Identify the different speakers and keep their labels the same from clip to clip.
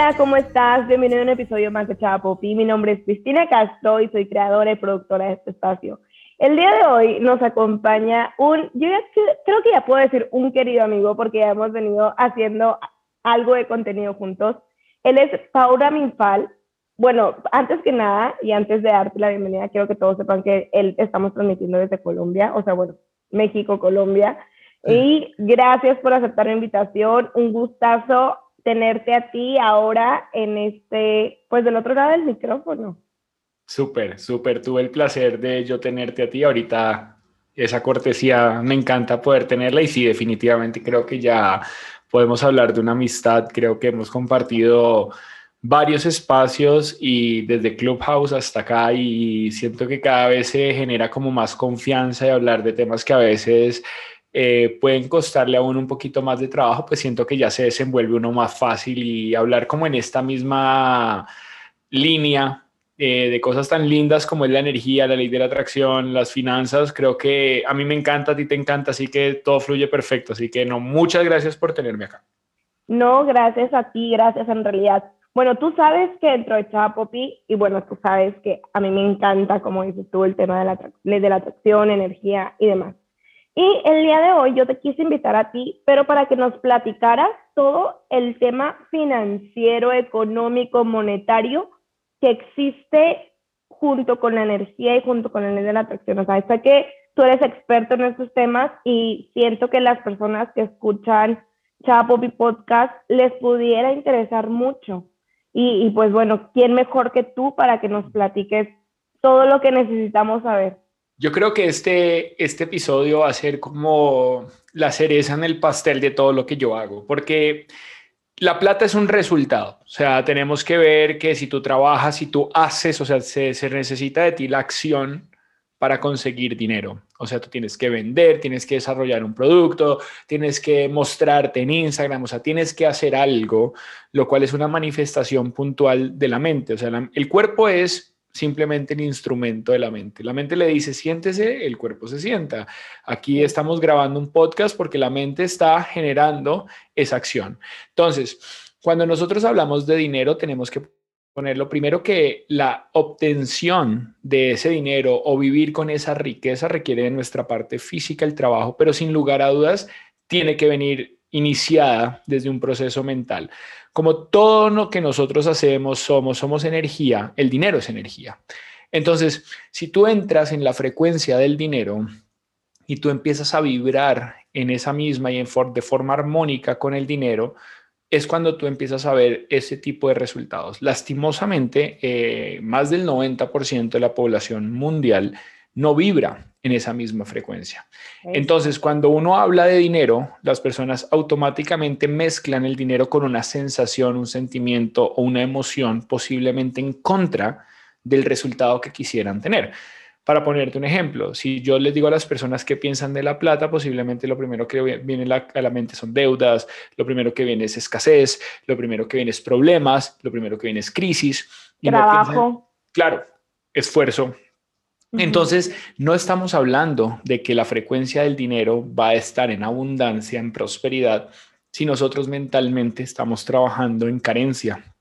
Speaker 1: Hola, ¿cómo estás? Bienvenido a un episodio más de Chava Popi. Mi nombre es Cristina Castro y soy creadora y productora de este espacio. El día de hoy nos acompaña un, yo creo que ya puedo decir un querido amigo porque ya hemos venido haciendo algo de contenido juntos. Él es Paula Minfal. Bueno, antes que nada y antes de darte la bienvenida, quiero que todos sepan que él estamos transmitiendo desde Colombia, o sea, bueno, México, Colombia. Y gracias por aceptar la invitación. Un gustazo tenerte a ti ahora en este, pues del otro lado del micrófono.
Speaker 2: Súper, súper. Tuve el placer de yo tenerte a ti. Ahorita esa cortesía me encanta poder tenerla y sí, definitivamente creo que ya podemos hablar de una amistad. Creo que hemos compartido varios espacios y desde Clubhouse hasta acá y siento que cada vez se genera como más confianza de hablar de temas que a veces eh, pueden costarle a uno un poquito más de trabajo, pues siento que ya se desenvuelve uno más fácil y hablar como en esta misma línea eh, de cosas tan lindas como es la energía, la ley de la atracción, las finanzas, creo que a mí me encanta, a ti te encanta, así que todo fluye perfecto. Así que no, muchas gracias por tenerme acá.
Speaker 1: No, gracias a ti, gracias en realidad. Bueno, tú sabes que dentro de Chapopi, y bueno, tú sabes que a mí me encanta, como dices tú, el tema de la de la atracción, energía y demás. Y el día de hoy yo te quise invitar a ti, pero para que nos platicaras todo el tema financiero, económico, monetario que existe junto con la energía y junto con la ley de la atracción. O sea, sé que tú eres experto en estos temas y siento que las personas que escuchan Chapopi Podcast les pudiera interesar mucho. Y, y pues bueno, ¿quién mejor que tú para que nos platiques todo lo que necesitamos saber?
Speaker 2: Yo creo que este, este episodio va a ser como la cereza en el pastel de todo lo que yo hago, porque la plata es un resultado. O sea, tenemos que ver que si tú trabajas, si tú haces, o sea, se, se, necesita de ti la acción para conseguir dinero. O sea, tú tienes que vender, tienes que desarrollar un producto, tienes que mostrarte en Instagram, o sea, tienes que hacer algo, lo cual es una manifestación puntual de la mente. O sea, el cuerpo es simplemente el instrumento de la mente. La mente le dice, siéntese, el cuerpo se sienta. Aquí estamos grabando un podcast porque la mente está generando esa acción. Entonces, cuando nosotros hablamos de dinero, tenemos que poner lo primero que la obtención de ese dinero o vivir con esa riqueza requiere de nuestra parte física, el trabajo, pero sin lugar a dudas tiene que venir iniciada desde un proceso mental. Como todo lo que nosotros hacemos somos, somos energía, el dinero es energía. Entonces, si tú entras en la frecuencia del dinero y tú empiezas a vibrar en esa misma y en de forma armónica con el dinero, es cuando tú empiezas a ver ese tipo de resultados. Lastimosamente, eh, más del 90% de la población mundial no vibra en esa misma frecuencia. Entonces, cuando uno habla de dinero, las personas automáticamente mezclan el dinero con una sensación, un sentimiento o una emoción posiblemente en contra del resultado que quisieran tener. Para ponerte un ejemplo, si yo les digo a las personas que piensan de la plata, posiblemente lo primero que viene a la mente son deudas, lo primero que viene es escasez, lo primero que viene es problemas, lo primero que viene es crisis.
Speaker 1: Trabajo.
Speaker 2: claro, esfuerzo, entonces, no estamos hablando de que la frecuencia del dinero va a estar en abundancia, en prosperidad, si nosotros mentalmente estamos trabajando en carencia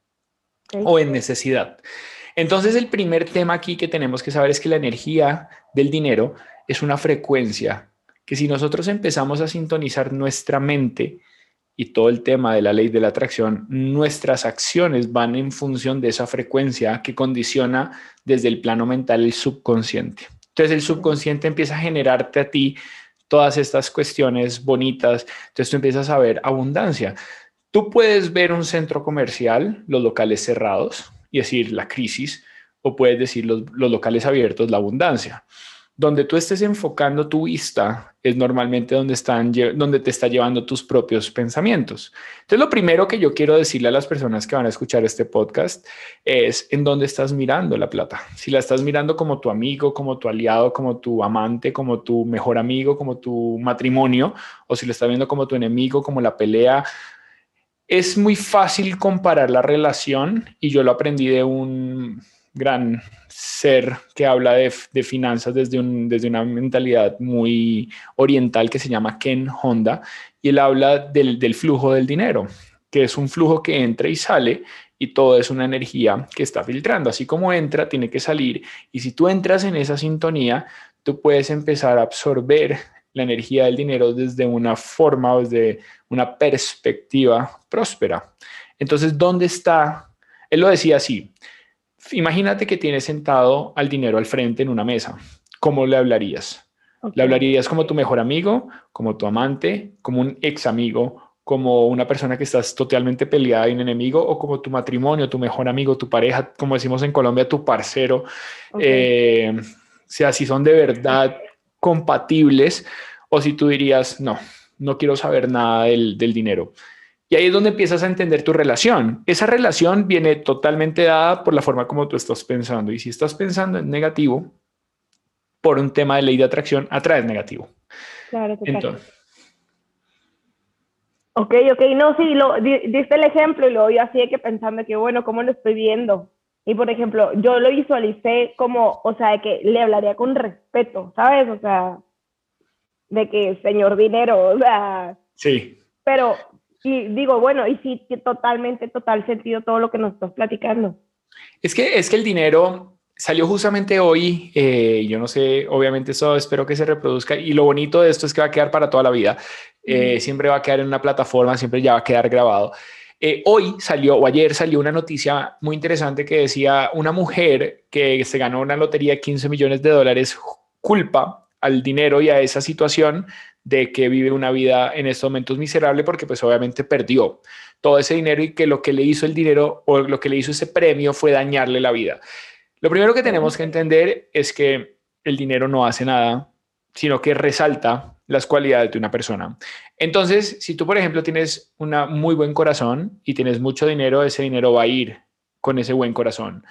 Speaker 2: o en necesidad. Entonces, el primer tema aquí que tenemos que saber es que la energía del dinero es una frecuencia que si nosotros empezamos a sintonizar nuestra mente, y todo el tema de la ley de la atracción, nuestras acciones van en función de esa frecuencia que condiciona desde el plano mental el subconsciente. Entonces el subconsciente empieza a generarte a ti todas estas cuestiones bonitas, entonces tú empiezas a ver abundancia. Tú puedes ver un centro comercial, los locales cerrados, y decir la crisis, o puedes decir los, los locales abiertos, la abundancia donde tú estés enfocando tu vista es normalmente donde, están, donde te está llevando tus propios pensamientos. Entonces, lo primero que yo quiero decirle a las personas que van a escuchar este podcast es en dónde estás mirando la plata. Si la estás mirando como tu amigo, como tu aliado, como tu amante, como tu mejor amigo, como tu matrimonio, o si la estás viendo como tu enemigo, como la pelea. Es muy fácil comparar la relación y yo lo aprendí de un gran ser que habla de, finanzas desde, un, desde una mentalidad muy oriental que se llama Ken Honda y él habla del, del, flujo del dinero, que es un flujo que entra y sale y todo es una energía que está filtrando. Así como entra, tiene que salir. Y si tú entras en esa sintonía, tú puedes empezar a absorber la energía del dinero desde una forma o desde una perspectiva próspera. Entonces, ¿dónde está? Él lo decía así. Imagínate que tienes sentado al dinero al frente en una mesa. ¿Cómo le hablarías? ¿Le hablarías como tu mejor amigo, como tu amante, como un ex amigo, como una persona que estás totalmente peleada y un enemigo, o como tu matrimonio, tu mejor amigo, tu pareja, como decimos en Colombia, tu parcero? Eh, o sea, si son de verdad compatibles, o si tú dirías, no, no quiero saber nada del, del dinero. Y ahí es donde empiezas a entender tu relación. Esa relación viene totalmente dada por la forma como tú estás pensando. Y si estás pensando en negativo, por un tema de ley de atracción, atraes negativo.
Speaker 1: Claro, Entonces, Ok, ok, no, sí, lo, diste el ejemplo y luego yo así de que pensando que, bueno, ¿cómo lo estoy viendo? Y por ejemplo, yo lo visualicé como, o sea, de que le hablaría con respeto, ¿sabes? O sea, de que señor dinero, o sea.
Speaker 2: Sí.
Speaker 1: Pero y digo, bueno, y sí, totalmente, total sentido todo lo que nos estás platicando.
Speaker 2: Es que, es que el dinero salió justamente hoy, eh, yo no sé, obviamente eso espero que se reproduzca y lo bonito de esto es que va a quedar para toda la vida, eh, siempre va a quedar en una plataforma, siempre ya va a quedar grabado. Eh, hoy salió, o ayer salió una noticia muy interesante que decía una mujer que se ganó una lotería de 15 millones de dólares culpa al dinero y a esa situación de que vive una vida en estos momentos miserable porque pues obviamente perdió todo ese dinero y que lo que le hizo el dinero o lo que le hizo ese premio fue dañarle la vida. Lo primero que tenemos que entender es que el dinero no hace nada, sino que resalta las cualidades de una persona. Entonces, si tú, por ejemplo, tienes un muy buen corazón y tienes mucho dinero, ese dinero va a ir con ese buen corazón.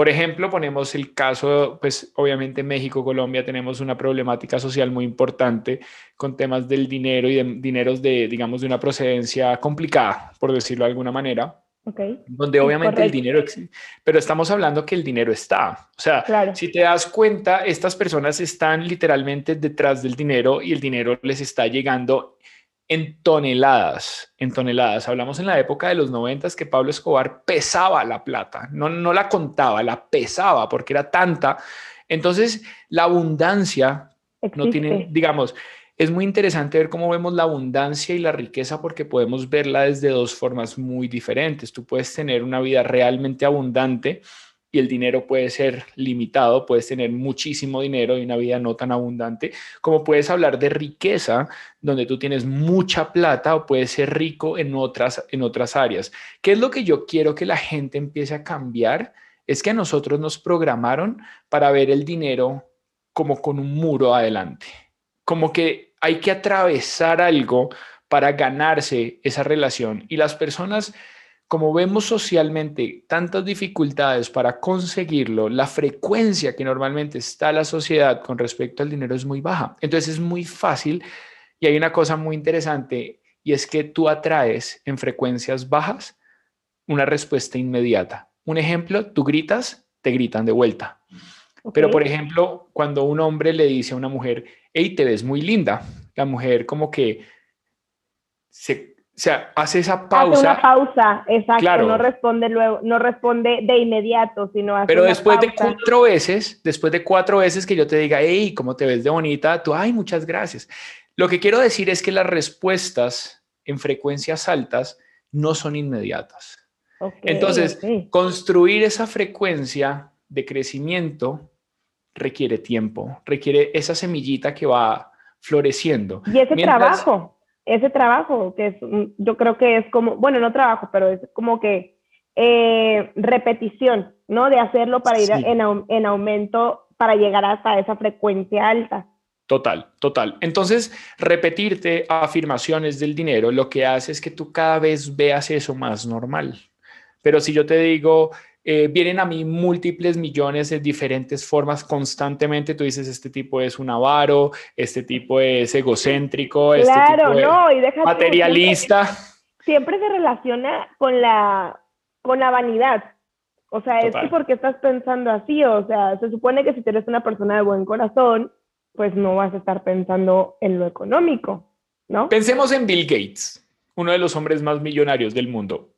Speaker 2: Por ejemplo, ponemos el caso, pues obviamente en México, Colombia, tenemos una problemática social muy importante con temas del dinero y de dineros de, digamos, de una procedencia complicada, por decirlo de alguna manera.
Speaker 1: Okay.
Speaker 2: Donde obviamente el dinero existe, pero estamos hablando que el dinero está. O sea, si te das cuenta, estas personas están literalmente detrás del dinero y el dinero les está llegando en toneladas, en toneladas. Hablamos en la época de los noventas que Pablo Escobar pesaba la plata, no, no la contaba, la pesaba porque era tanta. Entonces, la abundancia no tiene, digamos, es muy interesante ver cómo vemos la abundancia y la riqueza porque podemos verla desde dos formas muy diferentes. Tú puedes tener una vida realmente abundante y el dinero puede ser limitado, puedes tener muchísimo dinero y una vida no tan abundante, como puedes hablar de riqueza, donde tú tienes mucha plata o puedes ser rico en otras, en otras áreas. ¿Qué es lo que yo quiero que la gente empiece a cambiar? Es que a nosotros nos programaron para ver el dinero como con un muro adelante, como que hay que atravesar algo para ganarse esa relación y las personas como vemos socialmente tantas dificultades para conseguirlo, la frecuencia que normalmente está la sociedad con respecto al dinero es muy baja. Entonces es muy fácil y hay una cosa muy interesante y es que tú atraes en frecuencias bajas una respuesta inmediata. Un ejemplo, tú gritas, te gritan de vuelta. Pero por ejemplo, cuando un hombre le dice a una mujer, hey, te ves muy linda, la mujer como que se o sea, hace esa pausa.
Speaker 1: Hace una pausa, exacto. No responde luego, no responde de inmediato, sino hace
Speaker 2: Pero después de cuatro veces, después de cuatro veces que yo te diga, hey, ¿cómo te ves de bonita? Tú, ay, muchas gracias. Lo que quiero decir es que las respuestas en frecuencias altas no son inmediatas. Entonces, construir esa frecuencia de crecimiento requiere tiempo, requiere esa semillita que va floreciendo.
Speaker 1: Y ese trabajo ese trabajo, que es, yo creo que es como, bueno, no trabajo, pero es como que eh, repetición, ¿no? De hacerlo para ir en, en aumento, para llegar hasta esa frecuencia alta.
Speaker 2: Total, total. Entonces, repetirte afirmaciones del dinero lo que hace es que tú cada vez veas eso más normal. Pero si yo te digo, eh, vienen a mí múltiples millones de diferentes formas constantemente. Tú dices, este tipo es un avaro, este tipo es egocéntrico, este tipo no, y materialista.
Speaker 1: Siempre, se relaciona con la, con la vanidad. O sea, es que porque estás pensando así, o sea, se supone que si eres una persona de buen corazón, pues no vas a estar pensando en lo económico, ¿no?
Speaker 2: Pensemos en Bill Gates, uno de los hombres más millonarios del mundo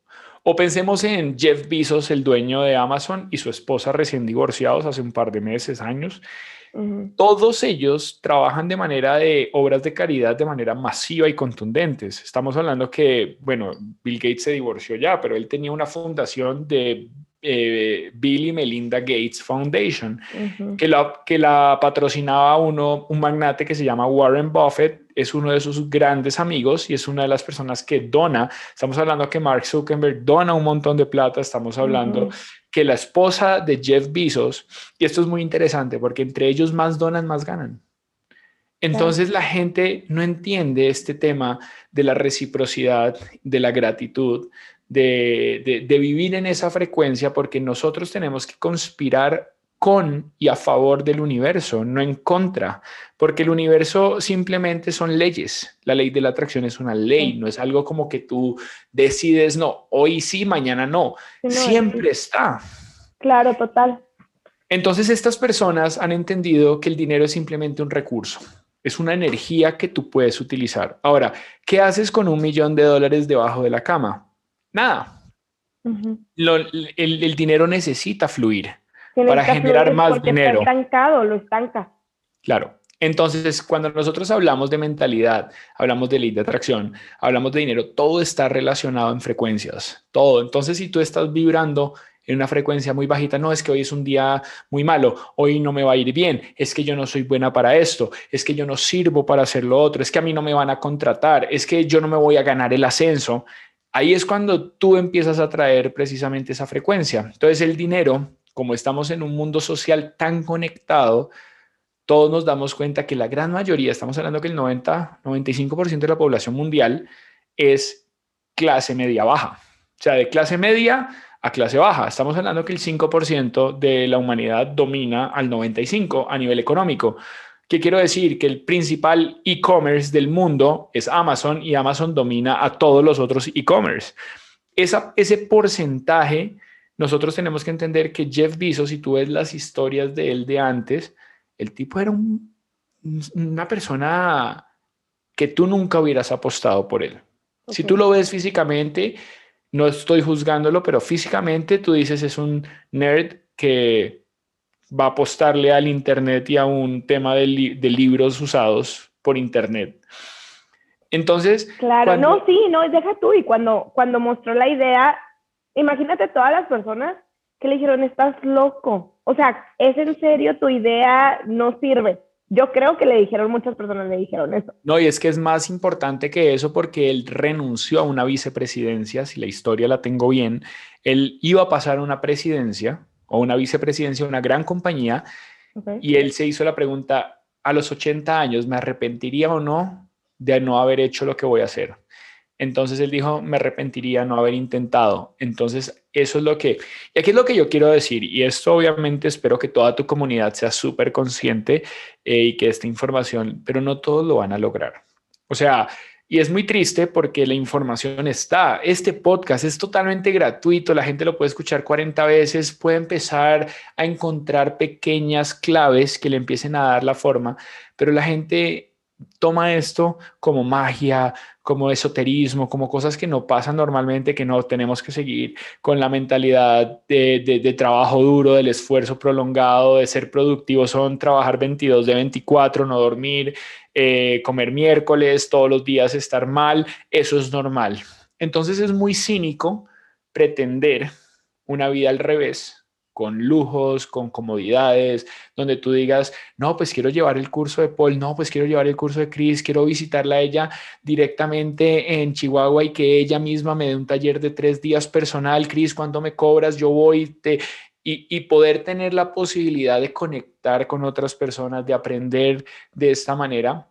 Speaker 2: O pensemos en Jeff Bezos, el dueño de Amazon, y su esposa recién divorciados hace un par de meses, años. Todos ellos trabajan de manera de obras de caridad de manera masiva y contundentes. Estamos hablando que, bueno, Bill Gates se divorció ya, pero él tenía una fundación de eh, Bill y Melinda Gates Foundation, que, la, que la patrocinaba uno, un magnate que se llama Warren Buffett, es uno de sus grandes amigos y es una de las personas que dona. Estamos hablando que Mark Zuckerberg dona un montón de plata, estamos hablando que la esposa de Jeff Bezos, y esto es muy interesante porque entre ellos más donan, más ganan. Entonces la gente no entiende este tema de la reciprocidad, de la gratitud, de, vivir en esa frecuencia porque nosotros tenemos que conspirar con y a favor del universo, no en contra, porque el universo simplemente son leyes. La ley de la atracción es una ley, no es algo como que tú decides, no, hoy sí, mañana no, siempre está.
Speaker 1: Claro, total.
Speaker 2: Entonces estas personas han entendido que el dinero es simplemente un recurso, es una energía que tú puedes utilizar. Ahora, ¿qué haces con un millón de dólares debajo de la cama? Nada. el, dinero necesita fluir para generar más dinero.
Speaker 1: Está estancado, lo estanca.
Speaker 2: Claro. Entonces, cuando nosotros hablamos de mentalidad, hablamos de ley de atracción, hablamos de dinero, todo está relacionado en frecuencias, todo. Entonces, si tú estás vibrando en una frecuencia muy bajita, no es que hoy es un día muy malo, hoy no me va a ir bien, es que yo no soy buena para esto, es que yo no sirvo para hacer lo otro, es que a mí no me van a contratar, es que yo no me voy a ganar el ascenso. Ahí es cuando tú empiezas a traer precisamente esa frecuencia. Entonces el dinero, como estamos en un mundo social tan conectado, todos nos damos cuenta que la gran mayoría, estamos hablando que el 90, 95% de la población mundial es clase media baja. O sea, de clase media a clase baja. Estamos hablando que el 5% de la humanidad domina al 95% a nivel económico. ¿Qué quiero decir? Que el principal e-commerce del mundo es Amazon y Amazon domina a todos los otros e-commerce. Ese porcentaje, nosotros tenemos que entender que Jeff Bezos, si tú ves las historias de él de antes, el tipo era una persona que tú nunca hubieras apostado por él. Si tú lo ves físicamente, no estoy juzgándolo, pero físicamente tú dices es un nerd que va a apostarle al Internet y a un tema de, libros usados por Internet. Entonces...
Speaker 1: Claro, no, sí, no, deja tú. Y cuando, cuando mostró la idea, imagínate todas las personas que le dijeron, estás loco. O sea, es en serio, tu idea no sirve. Yo creo que le dijeron, muchas personas le dijeron eso.
Speaker 2: No, y es que es más importante que eso porque él renunció a una vicepresidencia, si la historia la tengo bien, él iba a pasar a una presidencia o una vicepresidencia de una gran compañía. Y él se hizo la pregunta, a los 80 años, ¿me arrepentiría o no de no haber hecho lo que voy a hacer? Entonces él dijo, me arrepentiría no haber intentado. Entonces, eso es lo que, y aquí es lo que yo quiero decir, y esto obviamente espero que toda tu comunidad sea súper consciente eh, y que esta información, pero no todos lo van a lograr. O sea, y es muy triste porque la información está. Este podcast es totalmente gratuito, la gente lo puede escuchar 40 veces, puede empezar a encontrar pequeñas claves que le empiecen a dar la forma, pero la gente toma esto como magia, como esoterismo, como cosas que no pasan normalmente, que no tenemos que seguir con la mentalidad de, trabajo duro, del esfuerzo prolongado, de ser productivo, son trabajar 22 de 24, no dormir, eh, comer miércoles, todos los días estar mal, eso es normal. Entonces es muy cínico pretender una vida al revés, con lujos, con comodidades, donde tú digas, no, pues quiero llevar el curso de Paul, no, pues quiero llevar el curso de Chris, quiero visitarla a ella directamente en Chihuahua y que ella misma me dé un taller de tres días personal, Chris, ¿cuándo me cobras? Yo voy, te, y, poder tener la posibilidad de conectar con otras personas, de aprender de esta manera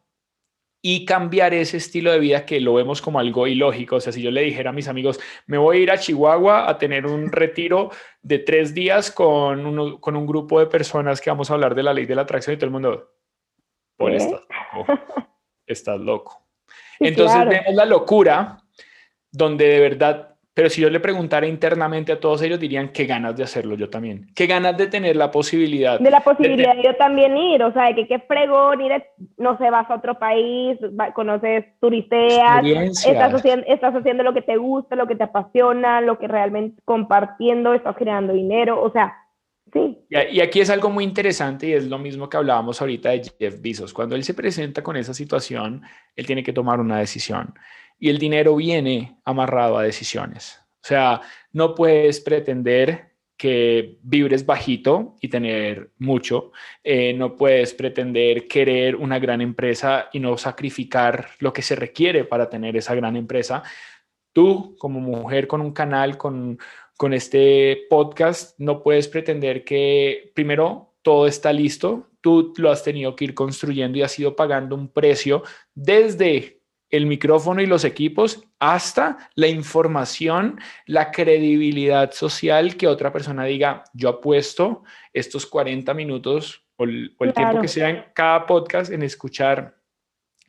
Speaker 2: y cambiar ese estilo de vida que lo vemos como algo ilógico. O sea, si yo le dijera a mis amigos, me voy a ir a Chihuahua a tener un retiro de tres días con, con un grupo de personas que vamos a hablar de la ley de la atracción y todo el mundo, por estás loco. Estás loco. Entonces vemos la locura donde de verdad pero si yo le preguntara internamente a todos ellos, dirían qué ganas de hacerlo yo también. Qué ganas de tener la posibilidad.
Speaker 1: De la posibilidad de, yo también ir, o sea, de que qué fregón ir, no sé, vas a otro país, conoces, turisteas, estás haciendo, estás haciendo lo que te gusta, lo que te apasiona, lo que realmente compartiendo, estás generando dinero, o sea, sí.
Speaker 2: Y aquí es algo muy interesante y es lo mismo que hablábamos ahorita de Jeff Bezos. Cuando él se presenta con esa situación, él tiene que tomar una decisión y el dinero viene amarrado a decisiones. O sea, no puedes pretender que vibres bajito y tener mucho. Eh, no puedes pretender querer una gran empresa y no sacrificar lo que se requiere para tener esa gran empresa. Tú, como mujer con un canal, con, con este podcast, no puedes pretender que primero todo está listo. Tú lo has tenido que ir construyendo y has ido pagando un precio desde el micrófono y los equipos hasta la información, la credibilidad social que otra persona diga, yo apuesto estos 40 minutos o el, tiempo que sea en cada podcast en escuchar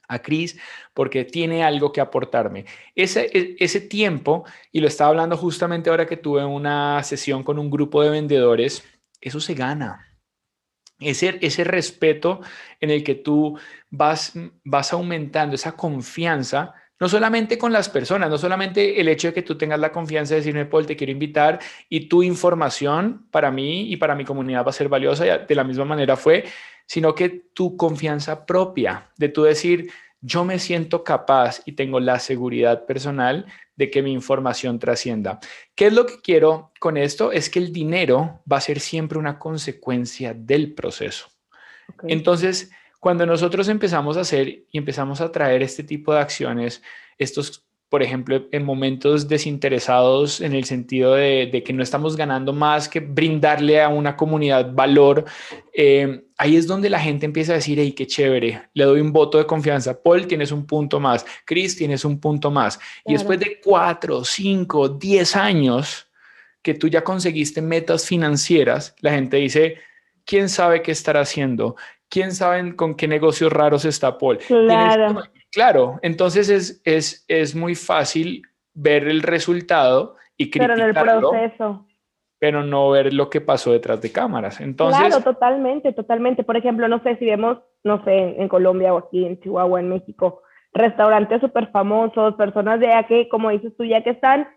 Speaker 2: a Cris porque tiene algo que aportarme. Ese, e, ese tiempo, y lo estaba hablando justamente ahora que tuve una sesión con un grupo de vendedores, eso se gana ese, ese respeto en el que tú vas, vas aumentando esa confianza, no solamente con las personas, no solamente el hecho de que tú tengas la confianza de decirme, Paul, te quiero invitar y tu información para mí y para mi comunidad va a ser valiosa, de la misma manera fue, sino que tu confianza propia, de tú decir, yo me siento capaz y tengo la seguridad personal de que mi información trascienda. ¿Qué es lo que quiero con esto? Es que el dinero va a ser siempre una consecuencia del proceso. Entonces, cuando nosotros empezamos a hacer y empezamos a traer este tipo de acciones, estos por ejemplo, en momentos desinteresados en el sentido de, que no estamos ganando más que brindarle a una comunidad valor, eh, ahí es donde la gente empieza a decir, hey, qué chévere, le doy un voto de confianza. Paul, tienes un punto más. Chris, tienes un punto más. Y después de cuatro, cinco, diez años que tú ya conseguiste metas financieras, la gente dice, ¿quién sabe qué estará haciendo? ¿Quién sabe con qué negocios raros está Paul?
Speaker 1: Claro.
Speaker 2: Claro, entonces es, es, es muy fácil ver el resultado y criticarlo. Pero en el proceso. Pero no ver lo que pasó detrás de cámaras. Entonces,
Speaker 1: claro, totalmente, totalmente. Por ejemplo, no sé si vemos, no sé, en Colombia o aquí en Chihuahua, en México, restaurantes súper famosos, personas de aquí, como dices tú, ya que están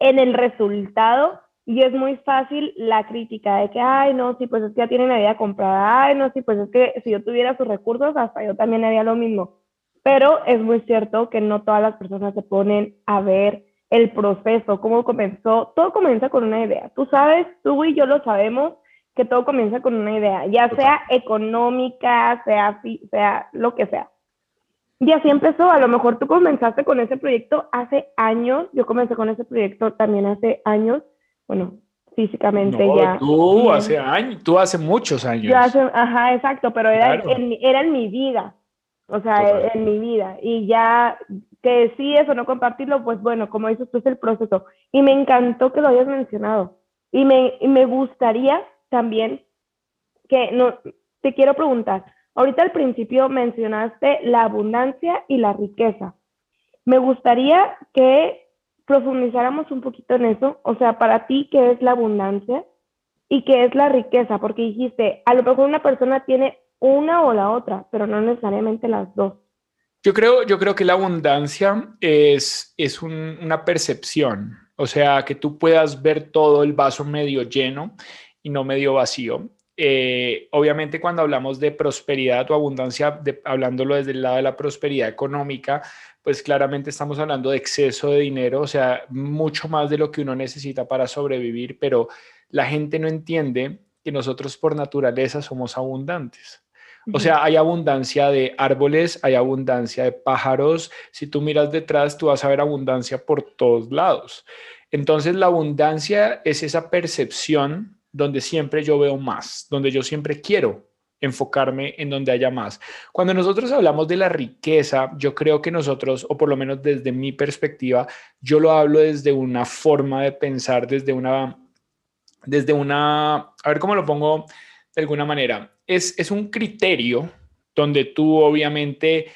Speaker 1: en el resultado y es muy fácil la crítica de que, ay, no, sí, pues es que ya tienen la vida comprada, ay, no, sí, pues es que si yo tuviera sus recursos, hasta yo también haría lo mismo. Pero es muy cierto que no todas las personas se ponen a ver el proceso, cómo comenzó. Todo comienza con una idea. Tú sabes, tú y yo lo sabemos, que todo comienza con una idea, ya sea económica, sea, sea lo que sea. Y así empezó. A lo mejor tú comenzaste con ese proyecto hace años. Yo comencé con ese proyecto también hace años. Bueno, físicamente ya.
Speaker 2: Tú hace años, tú hace muchos años.
Speaker 1: ajá, exacto, pero era, era en mi vida o sea, en, mi vida. Y ya que sí, eso no compartirlo, pues bueno, como dices tú, es el proceso. Y me encantó que lo hayas mencionado. Y me, me gustaría también que, no, te quiero preguntar, ahorita al principio mencionaste la abundancia y la riqueza. Me gustaría que profundizáramos un poquito en eso, o sea, para ti, ¿qué es la abundancia y qué es la riqueza? Porque dijiste, a lo mejor una persona tiene una o la otra, pero no necesariamente las dos.
Speaker 2: Yo creo, yo creo que la abundancia es, es una percepción, o sea, que tú puedas ver todo el vaso medio lleno y no medio vacío. Eh, obviamente cuando hablamos de prosperidad o abundancia, hablándolo desde el lado de la prosperidad económica, pues claramente estamos hablando de exceso de dinero, o sea, mucho más de lo que uno necesita para sobrevivir, pero la gente no entiende que nosotros por naturaleza somos abundantes. O sea, hay abundancia de árboles, hay abundancia de pájaros. Si tú miras detrás, tú vas a ver abundancia por todos lados. Entonces, la abundancia es esa percepción donde siempre yo veo más, donde yo siempre quiero enfocarme en donde haya más. Cuando nosotros hablamos de la riqueza, yo creo que nosotros, o por lo menos desde mi perspectiva, yo lo hablo desde una forma de pensar, desde una, desde una, a ver cómo lo pongo de alguna manera es, un criterio donde tú obviamente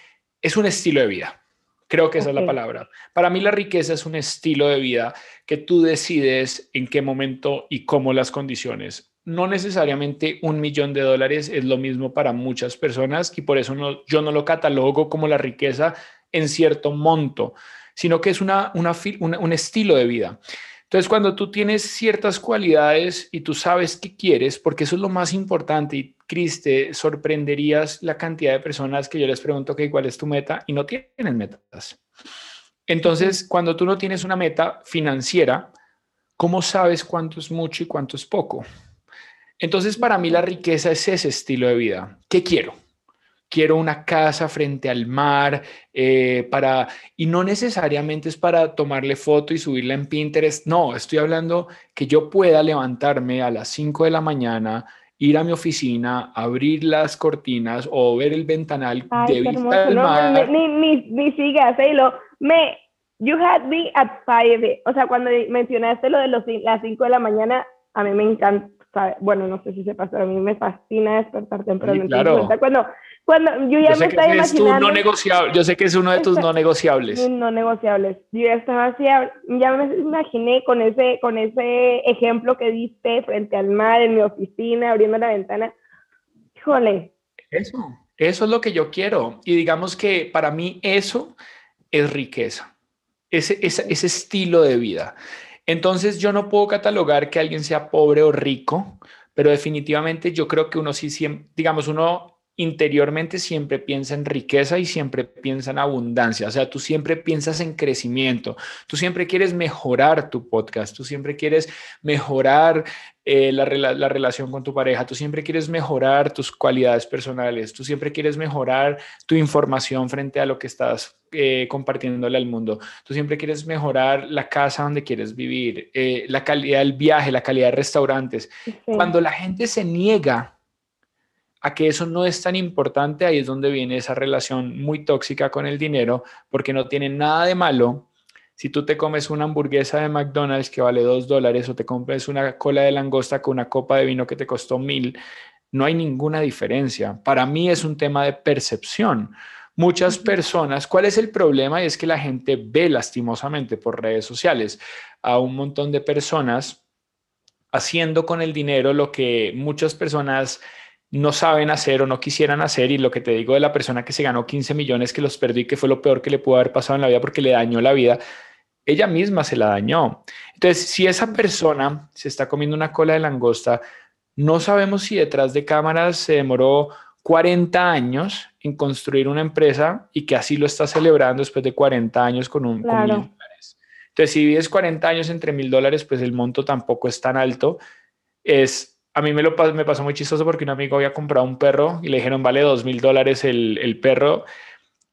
Speaker 2: es un estilo de vida. Creo que esa es la palabra. Para mí la riqueza es un estilo de vida que tú decides en qué momento y cómo las condiciones. No necesariamente un millón de dólares es lo mismo para muchas personas y por eso no, yo no lo catalogo como la riqueza en cierto monto, sino que es una, un estilo de vida. Entonces, cuando tú tienes ciertas cualidades y tú sabes qué quieres, porque eso es lo más importante, y Cris, te sorprenderías la cantidad de personas que yo les pregunto que cuál es tu meta y no tienen metas. Entonces, cuando tú no tienes una meta financiera, ¿cómo sabes cuánto es mucho y cuánto es poco? Entonces, para mí la riqueza es ese estilo de vida. ¿Qué quiero? Quiero una casa frente al mar, eh, para, y no necesariamente es para tomarle foto y subirla en Pinterest, no, estoy hablando que yo pueda levantarme a las 5 de la mañana, ir a mi oficina, abrir las cortinas o ver el ventanal de vista del mar.
Speaker 1: Ni, ni, ni sigas, lo, me, you had me at 5, o sea, cuando mencionaste lo de los, las 5 de la mañana, a mí me encanta, bueno, no sé si se pasa, a mí me fascina despertar temprano.
Speaker 2: claro.
Speaker 1: Cuando, cuando yo ya me estaba imaginando.
Speaker 2: no negociable, yo sé que es uno de tus no negociables.
Speaker 1: No negociables. Yo ya estaba así, ya me imaginé con ese, con ese ejemplo que diste frente al mar en mi oficina, abriendo la ventana. Híjole.
Speaker 2: Eso, eso es lo que yo quiero. Y digamos que para mí eso es riqueza. Ese, ese, ese estilo de vida. Entonces yo no puedo catalogar que alguien sea pobre o rico, pero definitivamente yo creo que uno sí, digamos, uno interiormente siempre piensa en riqueza y siempre piensa en abundancia. O sea, tú siempre piensas en crecimiento. Tú siempre quieres mejorar tu podcast. Tú siempre quieres mejorar eh, la, relación con tu pareja. Tú siempre quieres mejorar tus cualidades personales. Tú siempre quieres mejorar tu información frente a lo que estás eh, compartiéndole al mundo. Tú siempre quieres mejorar la casa donde quieres vivir, eh, la calidad del viaje, la calidad de restaurantes. Cuando la gente se niega a que eso no es tan importante, ahí es donde viene esa relación muy tóxica con el dinero, porque no tiene nada de malo si tú te comes una hamburguesa de McDonald's que vale dos dólares o te compres una cola de langosta con una copa de vino que te costó mil, no hay ninguna diferencia. Para mí es un tema de percepción. Muchas personas, ¿cuál es el problema? Y es que la gente ve lastimosamente por redes sociales a un montón de personas haciendo con el dinero lo que muchas personas no saben hacer o no quisieran hacer. Y lo que te digo de la persona que se ganó 15 millones, que los perdí, que fue lo peor que le pudo haber pasado en la vida porque le dañó la vida, ella misma se la dañó. Entonces, si esa persona se está comiendo una cola de langosta, no sabemos si detrás de cámaras se demoró 40 años en construir una empresa y que así lo está celebrando después de 40 años con un mil dólares. Entonces, si vives 40 años entre mil dólares, pues el monto tampoco es tan alto. Es a mí me, lo, me pasó muy chistoso porque un amigo había comprado un perro y le dijeron, vale dos mil dólares el, perro.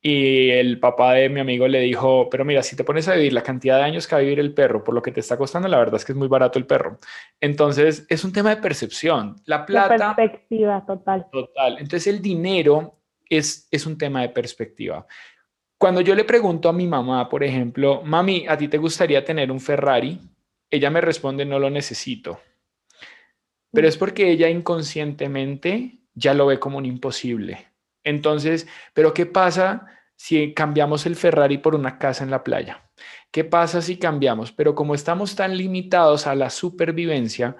Speaker 2: Y el papá de mi amigo le dijo, pero mira, si te pones a vivir la cantidad de años que va a vivir el perro por lo que te está costando, la verdad es que es muy barato el perro. Entonces, es un tema de percepción. La plata...
Speaker 1: La perspectiva, total.
Speaker 2: Total. Entonces, el dinero es, es un tema de perspectiva. Cuando yo le pregunto a mi mamá, por ejemplo, mami, ¿a ti te gustaría tener un Ferrari? Ella me responde, no lo necesito pero es porque ella inconscientemente ya lo ve como un imposible. Entonces, pero ¿qué pasa si cambiamos el Ferrari por una casa en la playa? ¿Qué pasa si cambiamos? Pero como estamos tan limitados a la supervivencia,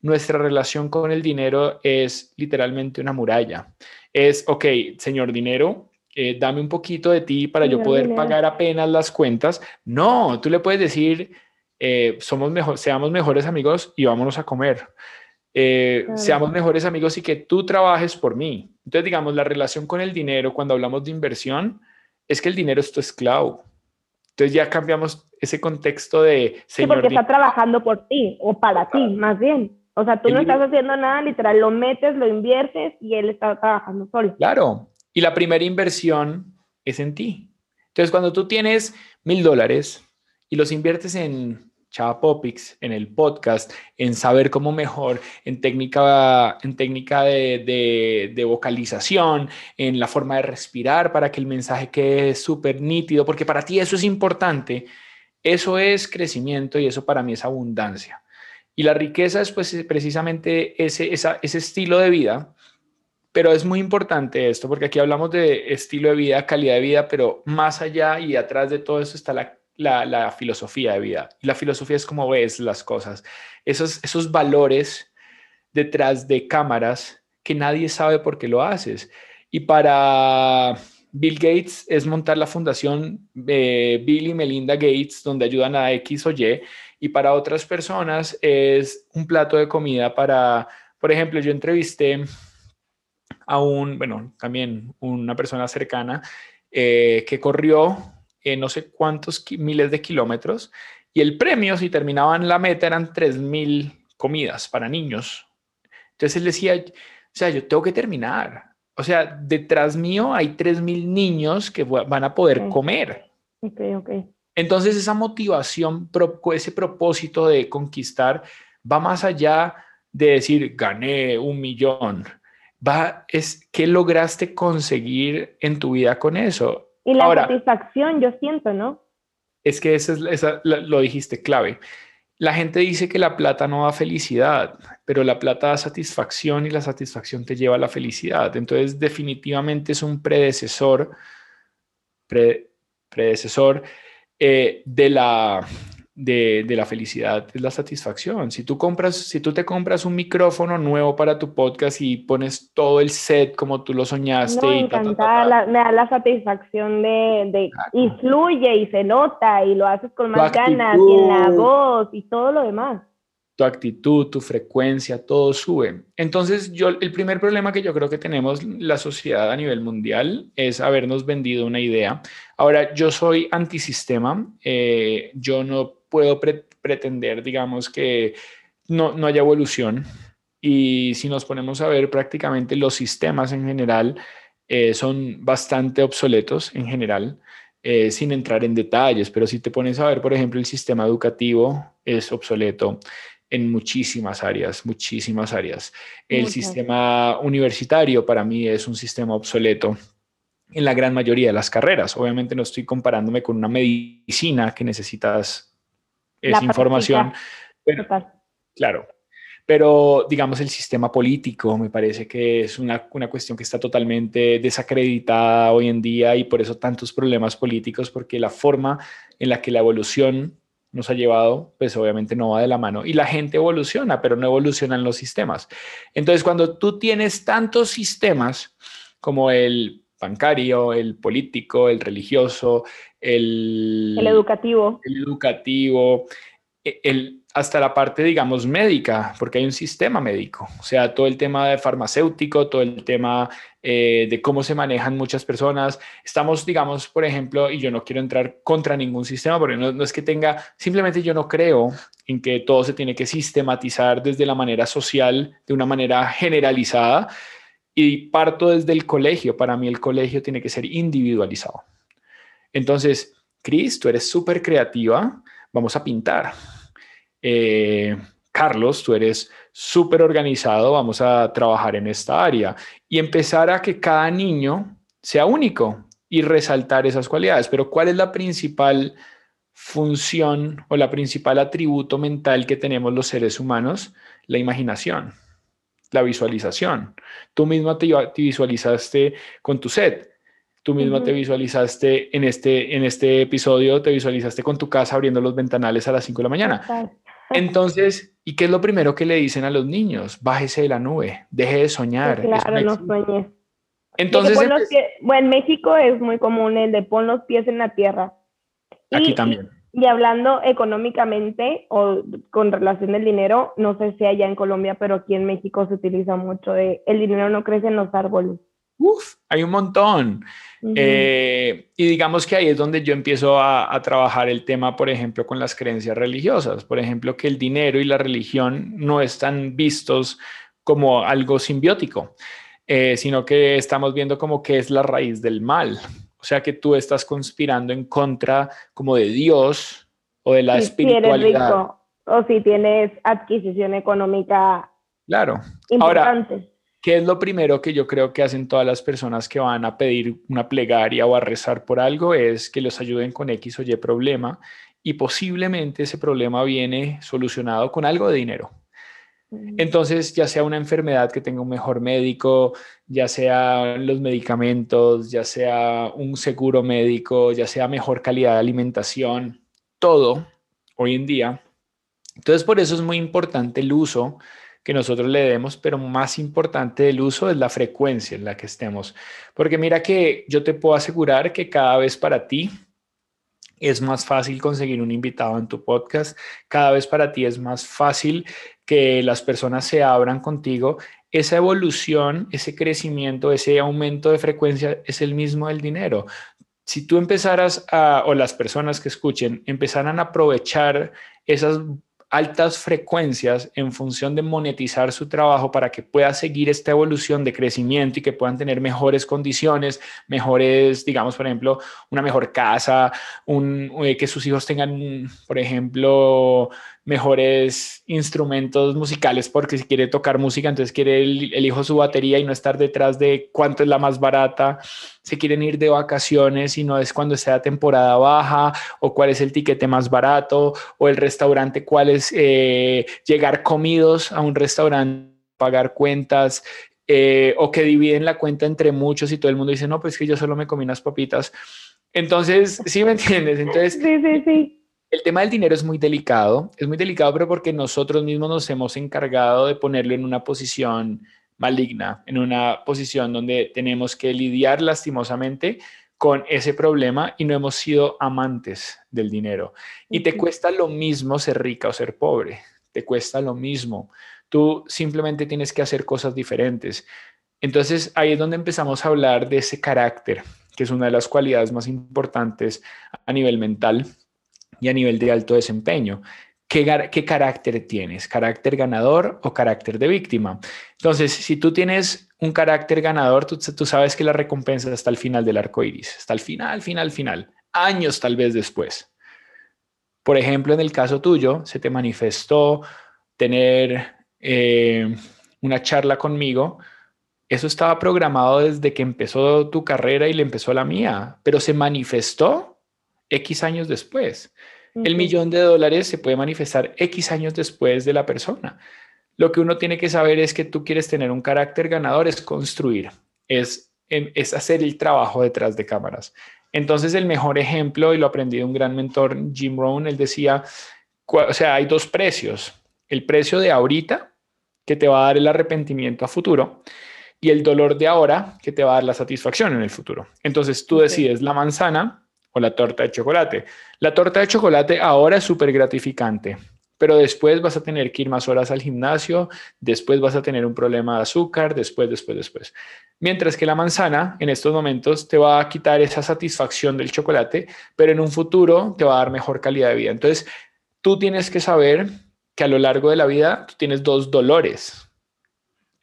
Speaker 2: nuestra relación con el dinero es literalmente una muralla. Es, ok, señor dinero, eh, dame un poquito de ti para yo poder pagar apenas las cuentas. No, tú le puedes decir, eh, somos mejor, seamos mejores amigos y vámonos a comer. Eh, seamos mejores amigos y que tú trabajes por mí. Entonces, digamos, la relación con el dinero, cuando hablamos de inversión, es que el dinero es tu esclavo. Entonces ya cambiamos ese contexto de...
Speaker 1: sí, porque está trabajando por ti o para ti, más bien. O sea, tú no estás haciendo nada, literal, lo metes, lo inviertes y él está trabajando solo.
Speaker 2: Claro. Y la primera inversión es en ti. Entonces, cuando tú tienes mil dólares y los inviertes en Chava Popix, en el podcast, en saber cómo mejor, en técnica, en técnica de, de, vocalización, en la forma de respirar para que el mensaje quede súper nítido, porque para ti eso es importante. Eso es crecimiento y eso para mí es abundancia. Y la riqueza es pues precisamente ese, ese estilo de vida Pero es muy importante esto, porque aquí hablamos de estilo de vida, calidad de vida, pero más allá y atrás de todo eso está la, la, filosofía de vida. La filosofía es cómo ves las cosas, esos, esos valores detrás de cámaras que nadie sabe por qué lo haces. Y para Bill Gates es montar la fundación eh, Bill y Melinda Gates, donde ayudan a X o Y. Y para otras personas es un plato de comida para, por ejemplo, yo entrevisté a un, bueno, también una persona cercana eh, que corrió en no sé cuántos miles de kilómetros y el premio, si terminaban la meta, eran 3.000 comidas para niños. Entonces él decía, o sea, yo tengo que terminar. O sea, detrás mío hay 3.000 niños que van a poder comer.
Speaker 1: Ok, ok.
Speaker 2: Entonces esa motivación, ese propósito de conquistar va más allá de decir, gané un millón. Va, es qué lograste conseguir en tu vida con eso.
Speaker 1: Y la satisfacción, yo siento, ¿no?
Speaker 2: Es que esa es, lo dijiste clave. La gente dice que la plata no da felicidad, pero la plata da satisfacción y la satisfacción te lleva a la felicidad. Entonces, definitivamente es un predecesor, predecesor eh, de, la, de, la felicidad, es la satisfacción. Si tú, compras, si tú te compras un micrófono nuevo para tu podcast y pones todo el set como tú lo soñaste.
Speaker 1: y me da la satisfacción de, de y fluye y se nota y lo haces con más ganas y en la voz y todo lo demás
Speaker 2: tu actitud, tu frecuencia, todo sube. Entonces, yo el primer problema que yo creo que tenemos la sociedad a nivel mundial es habernos vendido una idea. Ahora, yo soy antisistema, eh, yo no puedo pretender, digamos, que no, no haya evolución. Y si nos ponemos a ver prácticamente los sistemas en general, eh, son bastante obsoletos en general. Eh, sin entrar en detalles, pero si te pones a ver, por ejemplo, el sistema educativo es obsoleto, en muchísimas áreas, muchísimas áreas. El sistema universitario para mí es un sistema obsoleto en la gran mayoría de las carreras. Obviamente no estoy comparándome con una medicina que necesitas esa información. Pero, claro, pero digamos el sistema político me parece que es una, una, cuestión que está totalmente desacreditada hoy en día y por eso tantos problemas políticos, porque la forma en la que la evolución nos ha llevado, pues obviamente no va de la mano. Y la gente evoluciona, pero no evolucionan los sistemas. Entonces, cuando tú tienes tantos sistemas como el bancario, el político, el religioso, el,
Speaker 1: el educativo,
Speaker 2: el educativo, e, el, hasta la parte, digamos, médica, porque hay un sistema médico, o sea, todo el tema de farmacéutico, todo el tema eh, de cómo se manejan muchas personas. Estamos, digamos, por ejemplo, y yo no quiero entrar contra ningún sistema, porque no, es que tenga, simplemente yo no creo en que todo se tiene que sistematizar desde la manera social, de una manera generalizada, y parto desde el colegio. Para mí el colegio tiene que ser individualizado. Entonces, Cris, tú eres súper creativa, vamos a pintar eh, Carlos, tú eres súper organizado, vamos a trabajar en esta área y empezar a que cada niño sea único y resaltar esas cualidades. Pero ¿cuál es la principal función o la principal atributo mental que tenemos los seres humanos? La imaginación, la visualización. Tú mismo te, visualizaste con tu set. Tú mismo te visualizaste en este, en este episodio, te visualizaste con tu casa abriendo los ventanales a las 5 de la mañana. Entonces, ¿y qué es lo primero que le dicen a los niños? Bájese de la nube, deje de soñar.
Speaker 1: claro, no sueñes.
Speaker 2: Entonces,
Speaker 1: bueno, en México es muy común el de pon los pies en la tierra.
Speaker 2: Aquí también.
Speaker 1: Y, hablando económicamente o con relación del dinero, no sé si allá en Colombia, pero aquí en México se utiliza mucho de el dinero no crece en los árboles.
Speaker 2: Uf, hay un montón. Eh, y digamos que ahí es donde yo empiezo a, trabajar el tema, por ejemplo, con las creencias religiosas. Por ejemplo, que el dinero y la religión no están vistos como algo simbiótico, eh, sino que estamos viendo como que es la raíz del mal. O sea, que tú estás conspirando en contra como de Dios o de la espiritualidad. rico,
Speaker 1: o si tienes adquisición económica
Speaker 2: claro. importante. ¿Qué es lo primero que yo creo que hacen todas las personas que van a pedir una plegaria o a rezar por algo? Es que los ayuden con X o Y problema y posiblemente ese problema viene solucionado con algo de dinero. Entonces, ya sea una enfermedad que tenga un mejor médico, ya sea los medicamentos, ya sea un seguro médico, ya sea mejor calidad de alimentación, todo hoy en día. Entonces, por eso es muy importante el uso que nosotros le demos, pero más importante del uso es la frecuencia en la que estemos. Porque mira que yo te puedo asegurar que cada vez para ti es más fácil conseguir un invitado en tu podcast, cada vez para ti es más fácil que las personas se abran contigo. Esa evolución, ese crecimiento, ese aumento de frecuencia es el mismo del dinero. Si tú empezaras a, o las personas que escuchen, empezaran a aprovechar esas altas frecuencias en función de monetizar su trabajo para que pueda seguir esta evolución de crecimiento y que puedan tener mejores condiciones, mejores, digamos, por ejemplo, una mejor casa, un, eh, que sus hijos tengan, por ejemplo, mejores instrumentos musicales porque si quiere tocar música, entonces quiere el, hijo su batería y no estar detrás de cuánto es la más barata, se quieren ir de vacaciones y no es cuando sea temporada baja o cuál es el tiquete más barato o el restaurante, cuál es eh, llegar comidos a un restaurante, pagar cuentas. Eh, o que dividen la cuenta entre muchos y todo el mundo dice, no, pues que yo solo me comí unas papitas. Entonces, ¿sí me entiendes? Entonces,
Speaker 1: sí, sí, sí
Speaker 2: el tema del dinero es muy delicado, es muy delicado, pero porque nosotros mismos nos hemos encargado de ponerlo en una posición maligna, en una posición donde tenemos que lidiar lastimosamente con ese problema y no hemos sido amantes del dinero. Y te cuesta lo mismo ser rica o ser pobre, te cuesta lo mismo. Tú simplemente tienes que hacer cosas diferentes. Entonces ahí es donde empezamos a hablar de ese carácter, que es una de las cualidades más importantes a nivel mental y a nivel de alto desempeño. ¿Qué, ¿Qué, carácter tienes? ¿Carácter ganador o carácter de víctima? Entonces, si tú tienes un carácter ganador, tú, tú sabes que la recompensa está al final del arco iris, hasta el final, final, final, años tal vez después. Por ejemplo, en el caso tuyo, se te manifestó tener eh, una charla conmigo. Eso estaba programado desde que empezó tu carrera y le empezó la mía, pero se manifestó X años después. El millón de dólares se puede manifestar X años después de la persona. Lo que uno tiene que saber es que tú quieres tener un carácter ganador, es construir, es, es hacer el trabajo detrás de cámaras. Entonces, el mejor ejemplo, y lo aprendí de un gran mentor, Jim Rohn, él decía, o sea, hay dos precios. El precio de ahorita, que te va a dar el arrepentimiento a futuro, y el dolor de ahora, que te va a dar la satisfacción en el futuro. Entonces, tú decides la manzana o la torta de chocolate. La torta de chocolate ahora es súper gratificante, pero después vas a tener que ir más horas al gimnasio, después vas a tener un problema de azúcar, después, después, después. Mientras que la manzana en estos momentos te va a quitar esa satisfacción del chocolate, pero en un futuro te va a dar mejor calidad de vida. Entonces, tú tienes que saber que a lo largo de la vida tú tienes dos dolores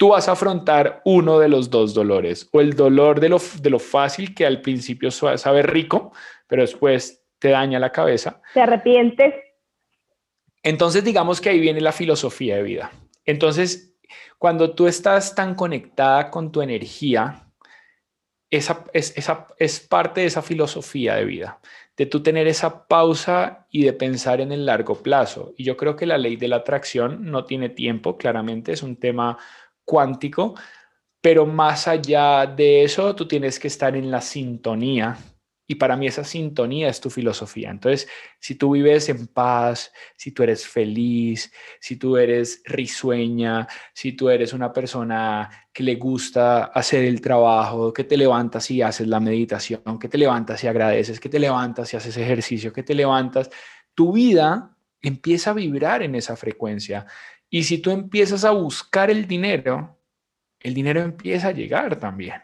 Speaker 2: tú vas a afrontar uno de los dos dolores, o el dolor de lo, de lo fácil que al principio sabe rico, pero después te daña la cabeza.
Speaker 1: Te arrepientes.
Speaker 2: Entonces, digamos que ahí viene la filosofía de vida. Entonces, cuando tú estás tan conectada con tu energía, esa es, esa es parte de esa filosofía de vida, de tú tener esa pausa y de pensar en el largo plazo. Y yo creo que la ley de la atracción no tiene tiempo, claramente es un tema cuántico, pero más allá de eso, tú tienes que estar en la sintonía. Y para mí esa sintonía es tu filosofía. Entonces, si tú vives en paz, si tú eres feliz, si tú eres risueña, si tú eres una persona que le gusta hacer el trabajo, que te levantas y haces la meditación, que te levantas y agradeces, que te levantas y haces ejercicio, que te levantas, tu vida empieza a vibrar en esa frecuencia. Y si tú empiezas a buscar el dinero, el dinero empieza a llegar también.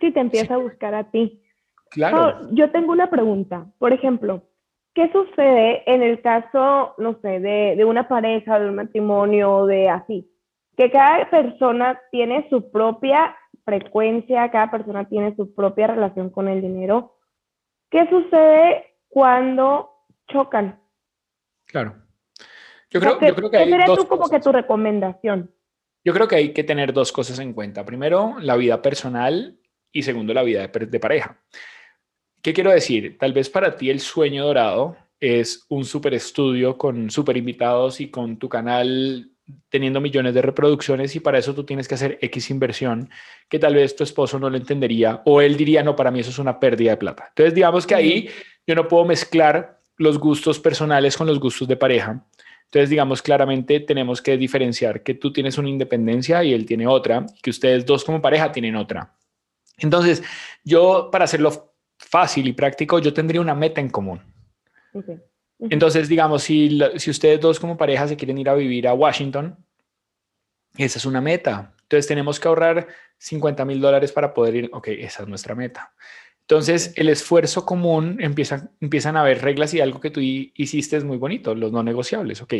Speaker 1: Sí, te empieza a buscar a ti.
Speaker 2: Claro.
Speaker 1: yo tengo una pregunta. Por ejemplo, ¿qué sucede en el caso, no sé, de, de una pareja, de un matrimonio, de así? Que cada persona tiene su propia frecuencia, cada persona tiene su propia relación con el dinero. ¿Qué sucede cuando chocan?
Speaker 2: Claro. Yo creo, yo creo que hay
Speaker 1: sería tú como que tu recomendación?
Speaker 2: Yo creo que hay que tener dos cosas en cuenta. Primero, la vida personal y segundo, la vida de, pareja. ¿Qué quiero decir? Tal vez para ti el sueño dorado es un super estudio con super invitados y con tu canal teniendo millones de reproducciones y para eso tú tienes que hacer X inversión que tal vez tu esposo no lo entendería o él diría, no, para mí eso es una pérdida de plata. Entonces, digamos que ahí yo no puedo mezclar los gustos personales con los gustos de pareja. Entonces, digamos, claramente tenemos que diferenciar que tú tienes una independencia y él tiene otra, y que ustedes dos como pareja tienen otra. Entonces, yo, para hacerlo fácil y práctico, yo tendría una meta en común. Entonces, digamos, si, si ustedes dos como pareja se quieren ir a vivir a Washington, esa es una meta. Entonces, tenemos que ahorrar 50 mil dólares para poder ir. Ok, esa es nuestra meta. Entonces, el esfuerzo común empieza, empiezan a haber reglas y algo que tú hiciste es muy bonito, los no negociables. Ok,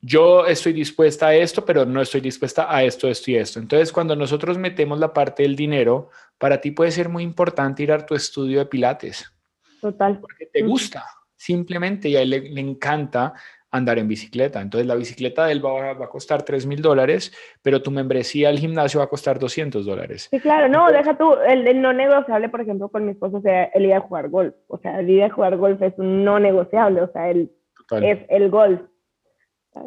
Speaker 2: yo estoy dispuesta a esto, pero no estoy dispuesta a esto, esto y esto. Entonces, cuando nosotros metemos la parte del dinero, para ti puede ser muy importante ir a tu estudio de pilates.
Speaker 1: Total.
Speaker 2: Porque te gusta, simplemente, y a él le, encanta andar en bicicleta. Entonces, la bicicleta de él va, a costar 3 mil dólares, pero tu membresía al gimnasio va a costar 200 dólares.
Speaker 1: Sí, claro, no, deja tú, el, no negociable, por ejemplo, con mi esposo, o sea, él iba a jugar golf. O sea, el ir a jugar golf es un no negociable, o sea, él es el golf.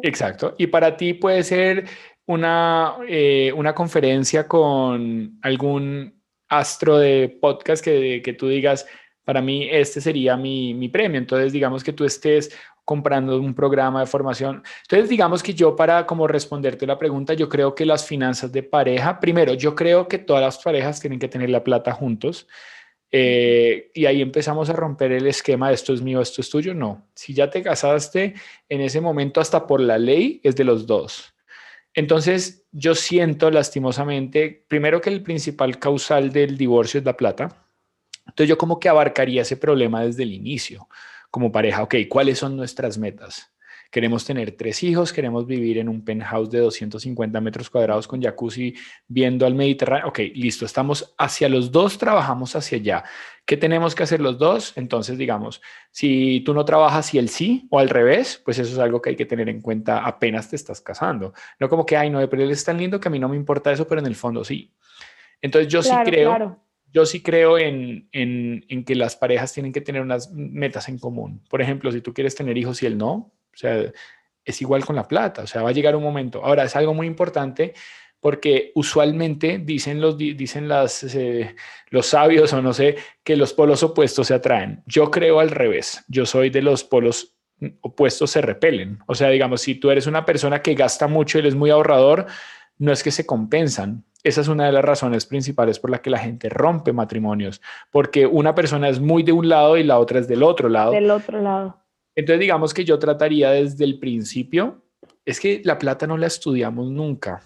Speaker 2: Exacto. Y para ti puede ser una, eh, una conferencia con algún astro de podcast que, que, tú digas, para mí este sería mi, mi premio. Entonces, digamos que tú estés comprando un programa de formación. Entonces, digamos que yo para como responderte la pregunta, yo creo que las finanzas de pareja, primero, yo creo que todas las parejas tienen que tener la plata juntos. Eh, y ahí empezamos a romper el esquema de esto es mío, esto es tuyo. No, si ya te casaste, en ese momento hasta por la ley es de los dos. Entonces, yo siento lastimosamente, primero que el principal causal del divorcio es la plata. Entonces, yo como que abarcaría ese problema desde el inicio, como pareja. Ok, ¿cuáles son nuestras metas? Queremos tener tres hijos, queremos vivir en un penthouse de 250 metros cuadrados con jacuzzi viendo al Mediterráneo. Ok, listo, estamos hacia los dos, trabajamos hacia allá. ¿Qué tenemos que hacer los dos? Entonces, digamos, si tú no trabajas y él sí, o al revés, pues eso es algo que hay que tener en cuenta apenas te estás casando. No como que, ay, no, pero él es tan lindo que a mí no me importa eso, pero en el fondo sí. Entonces, yo sí creo. Yo sí creo en, en, en que las parejas tienen que tener unas metas en común. Por ejemplo, si tú quieres tener hijos y él no, o sea, es igual con la plata, o sea, va a llegar un momento. Ahora, es algo muy importante porque usualmente dicen los, dicen las, eh, los sabios o no sé, que los polos opuestos se atraen. Yo creo al revés, yo soy de los polos opuestos se repelen. O sea, digamos, si tú eres una persona que gasta mucho y eres muy ahorrador, no es que se compensan. Esa es una de las razones principales por la que la gente rompe matrimonios, porque una persona es muy de un lado y la otra es del otro lado.
Speaker 1: Del otro lado.
Speaker 2: Entonces, digamos que yo trataría desde el principio, es que la plata no la estudiamos nunca.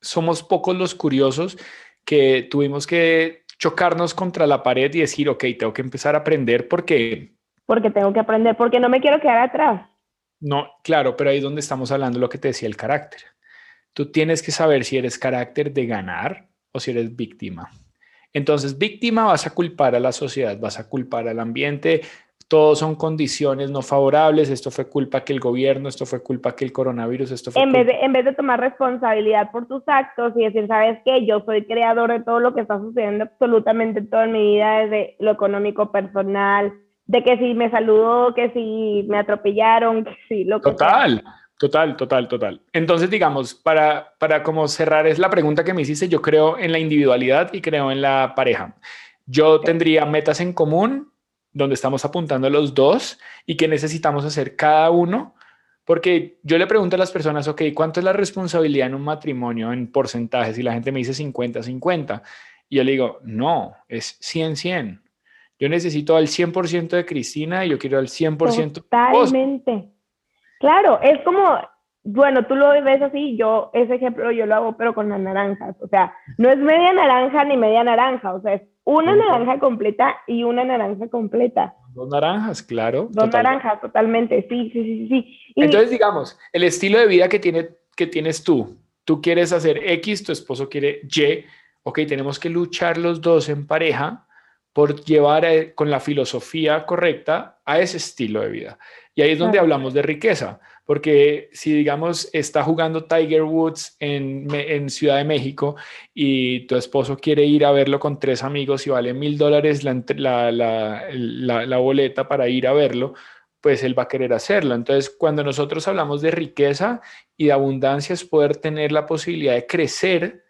Speaker 2: Somos pocos los curiosos que tuvimos que chocarnos contra la pared y decir, ok, tengo que empezar a aprender porque...
Speaker 1: Porque tengo que aprender, porque no me quiero quedar atrás.
Speaker 2: No, claro, pero ahí es donde estamos hablando lo que te decía el carácter. Tú tienes que saber si eres carácter de ganar o si eres víctima. Entonces, víctima vas a culpar a la sociedad, vas a culpar al ambiente, todos son condiciones no favorables, esto fue culpa que el gobierno, esto fue culpa que el coronavirus, esto fue
Speaker 1: en vez de En vez de tomar responsabilidad por tus actos y decir, ¿sabes qué? Yo soy creador de todo lo que está sucediendo absolutamente toda mi vida, desde lo económico, personal, de que si me saludó, que si me atropellaron, que si lo que
Speaker 2: Total. Total, total, total. Entonces, digamos, para, para como cerrar, es la pregunta que me hiciste, yo creo en la individualidad y creo en la pareja. Yo tendría metas en común, donde estamos apuntando los dos y qué necesitamos hacer cada uno. Porque yo le pregunto a las personas, ok, ¿cuánto es la responsabilidad en un matrimonio en porcentajes? Y la gente me dice 50, 50. Y yo le digo, no, es 100, 100. Yo necesito al 100% de Cristina y yo quiero al 100%
Speaker 1: Totalmente. Claro, es como, bueno, tú lo ves así, yo ese ejemplo yo lo hago, pero con las naranjas. O sea, no es media naranja ni media naranja, o sea, es una naranja completa y una naranja completa.
Speaker 2: Dos naranjas, claro.
Speaker 1: Dos naranjas, totalmente, sí, sí, sí, sí.
Speaker 2: Entonces, digamos, el estilo de vida que, tiene, que tienes tú, tú quieres hacer X, tu esposo quiere Y, ok, tenemos que luchar los dos en pareja por llevar eh, con la filosofía correcta a ese estilo de vida. Y ahí es donde hablamos de riqueza, porque si digamos está jugando Tiger Woods en, Ciudad de México y tu esposo quiere ir a verlo con tres amigos y vale mil dólares la, la, la, la, boleta para ir a verlo, pues él va a querer hacerlo. Entonces, cuando nosotros hablamos de riqueza y de abundancia es poder tener la posibilidad de crecer,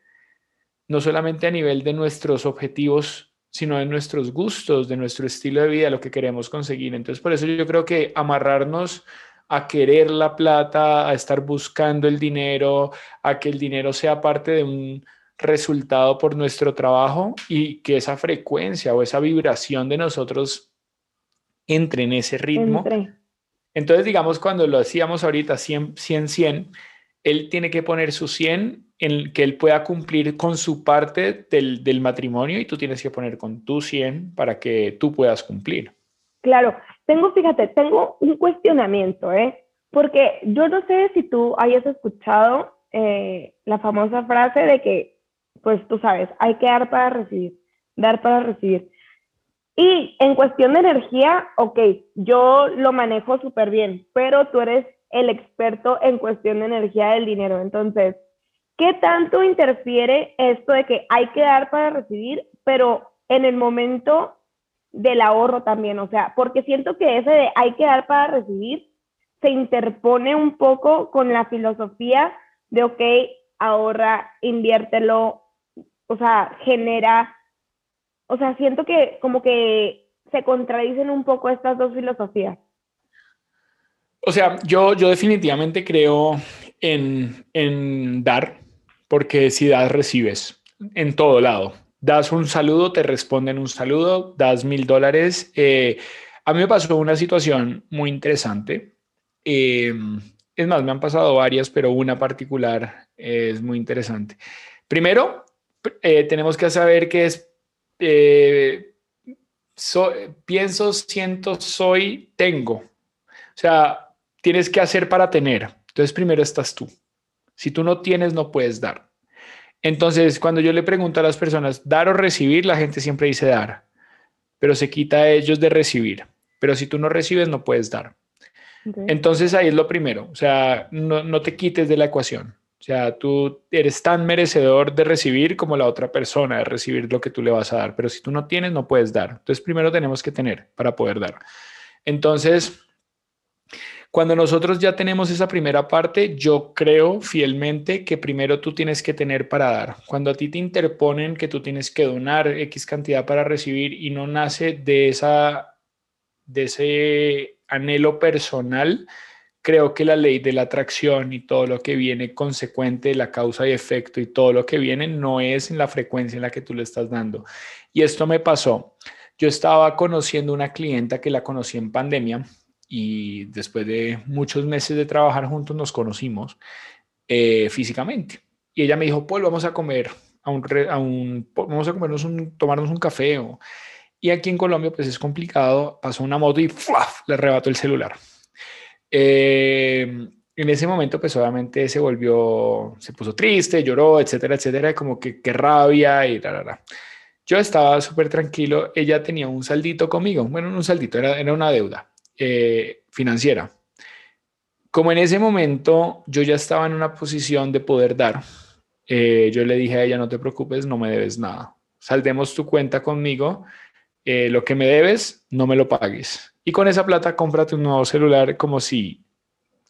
Speaker 2: no solamente a nivel de nuestros objetivos, sino de nuestros gustos, de nuestro estilo de vida, lo que queremos conseguir. Entonces, por eso yo creo que amarrarnos a querer la plata, a estar buscando el dinero, a que el dinero sea parte de un resultado por nuestro trabajo y que esa frecuencia o esa vibración de nosotros entre en ese ritmo. Entonces, digamos, cuando lo hacíamos ahorita 100, 100, 100, él tiene que poner su 100 en que él pueda cumplir con su parte del, del matrimonio y tú tienes que poner con tu 100 para que tú puedas cumplir.
Speaker 1: Claro, tengo, fíjate, tengo un cuestionamiento, ¿eh? Porque yo no sé si tú hayas escuchado eh, la famosa frase de que, pues tú sabes, hay que dar para recibir, dar para recibir. Y en cuestión de energía, ok, yo lo manejo súper bien, pero tú eres el experto en cuestión de energía del dinero. Entonces, ¿qué tanto interfiere esto de que hay que dar para recibir, pero en el momento del ahorro también? O sea, porque siento que ese de hay que dar para recibir se interpone un poco con la filosofía de, ok, ahorra, inviértelo, o sea, genera o sea, siento que como que se contradicen un poco estas dos filosofías.
Speaker 2: O sea, yo, yo definitivamente creo en, en dar, porque si das, recibes en todo lado. Das un saludo, te responden un saludo, das mil dólares. Eh, a mí me pasó una situación muy interesante. Eh, es más, me han pasado varias, pero una particular es muy interesante. Primero, eh, tenemos que saber que es eh, pienso, siento, soy, tengo. O sea, tienes que hacer para tener. Entonces, primero estás tú. Si tú no tienes, no puedes dar. Entonces, cuando yo le pregunto a las personas, dar o recibir, la gente siempre dice dar, pero se quita a ellos de recibir. Pero si tú no recibes, no puedes dar. Entonces, ahí es lo primero. O sea, no, no te quites de la ecuación. O sea, tú eres tan merecedor de recibir como la otra persona de recibir lo que tú le vas a dar, pero si tú no tienes, no puedes dar. Entonces, primero tenemos que tener para poder dar. Entonces, cuando nosotros ya tenemos esa primera parte, yo creo fielmente que primero tú tienes que tener para dar. Cuando a ti te interponen que tú tienes que donar X cantidad para recibir y no nace de esa de ese anhelo personal, creo que la ley de la atracción y todo lo que viene consecuente la causa y efecto y todo lo que viene no es en la frecuencia en la que tú le estás dando. Y esto me pasó. Yo estaba conociendo una clienta que la conocí en pandemia y después de muchos meses de trabajar juntos nos conocimos eh, físicamente. Y ella me dijo, Paul, vamos a comer a un, a un vamos a comernos un, tomarnos un café. y aquí en Colombia pues es complicado. Pasó una moto y le arrebató el celular. Eh, en ese momento, pues obviamente se volvió, se puso triste, lloró, etcétera, etcétera, como que qué rabia y la, la, la. Yo estaba súper tranquilo, ella tenía un saldito conmigo, bueno, un saldito, era, era una deuda eh, financiera. Como en ese momento yo ya estaba en una posición de poder dar, eh, yo le dije a ella, no te preocupes, no me debes nada. Saldemos tu cuenta conmigo, lo que me debes, no me lo pagues y con esa plata cómprate un nuevo celular como si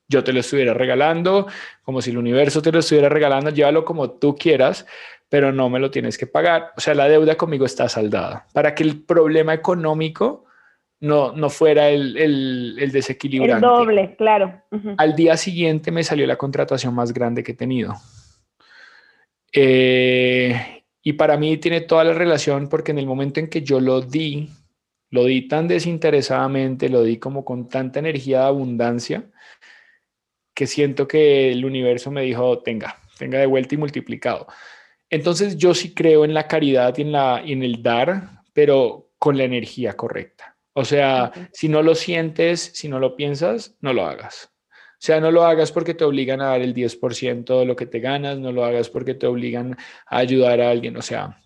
Speaker 2: yo te lo estuviera regalando, como si el universo te lo estuviera regalando, llévalo como tú quieras, pero no me lo tienes que pagar. O sea, la deuda conmigo está saldada para que el problema económico no, no fuera el, el, el desequilibrante.
Speaker 1: El doble, claro.
Speaker 2: Al día siguiente me salió la contratación más grande que he tenido. Eh, y para mí tiene toda la relación porque en el momento en que yo lo di, lo di tan desinteresadamente, lo di como con tanta energía de abundancia, que siento que el universo me dijo, tenga, tenga de vuelta y multiplicado. Entonces yo sí creo en la caridad y en, la, en el dar, pero con la energía correcta. O sea, si no lo sientes, si no lo piensas, no lo hagas. O sea, no lo hagas porque te obligan a dar el 10% de lo que te ganas, no lo hagas porque te obligan a ayudar a alguien. O sea,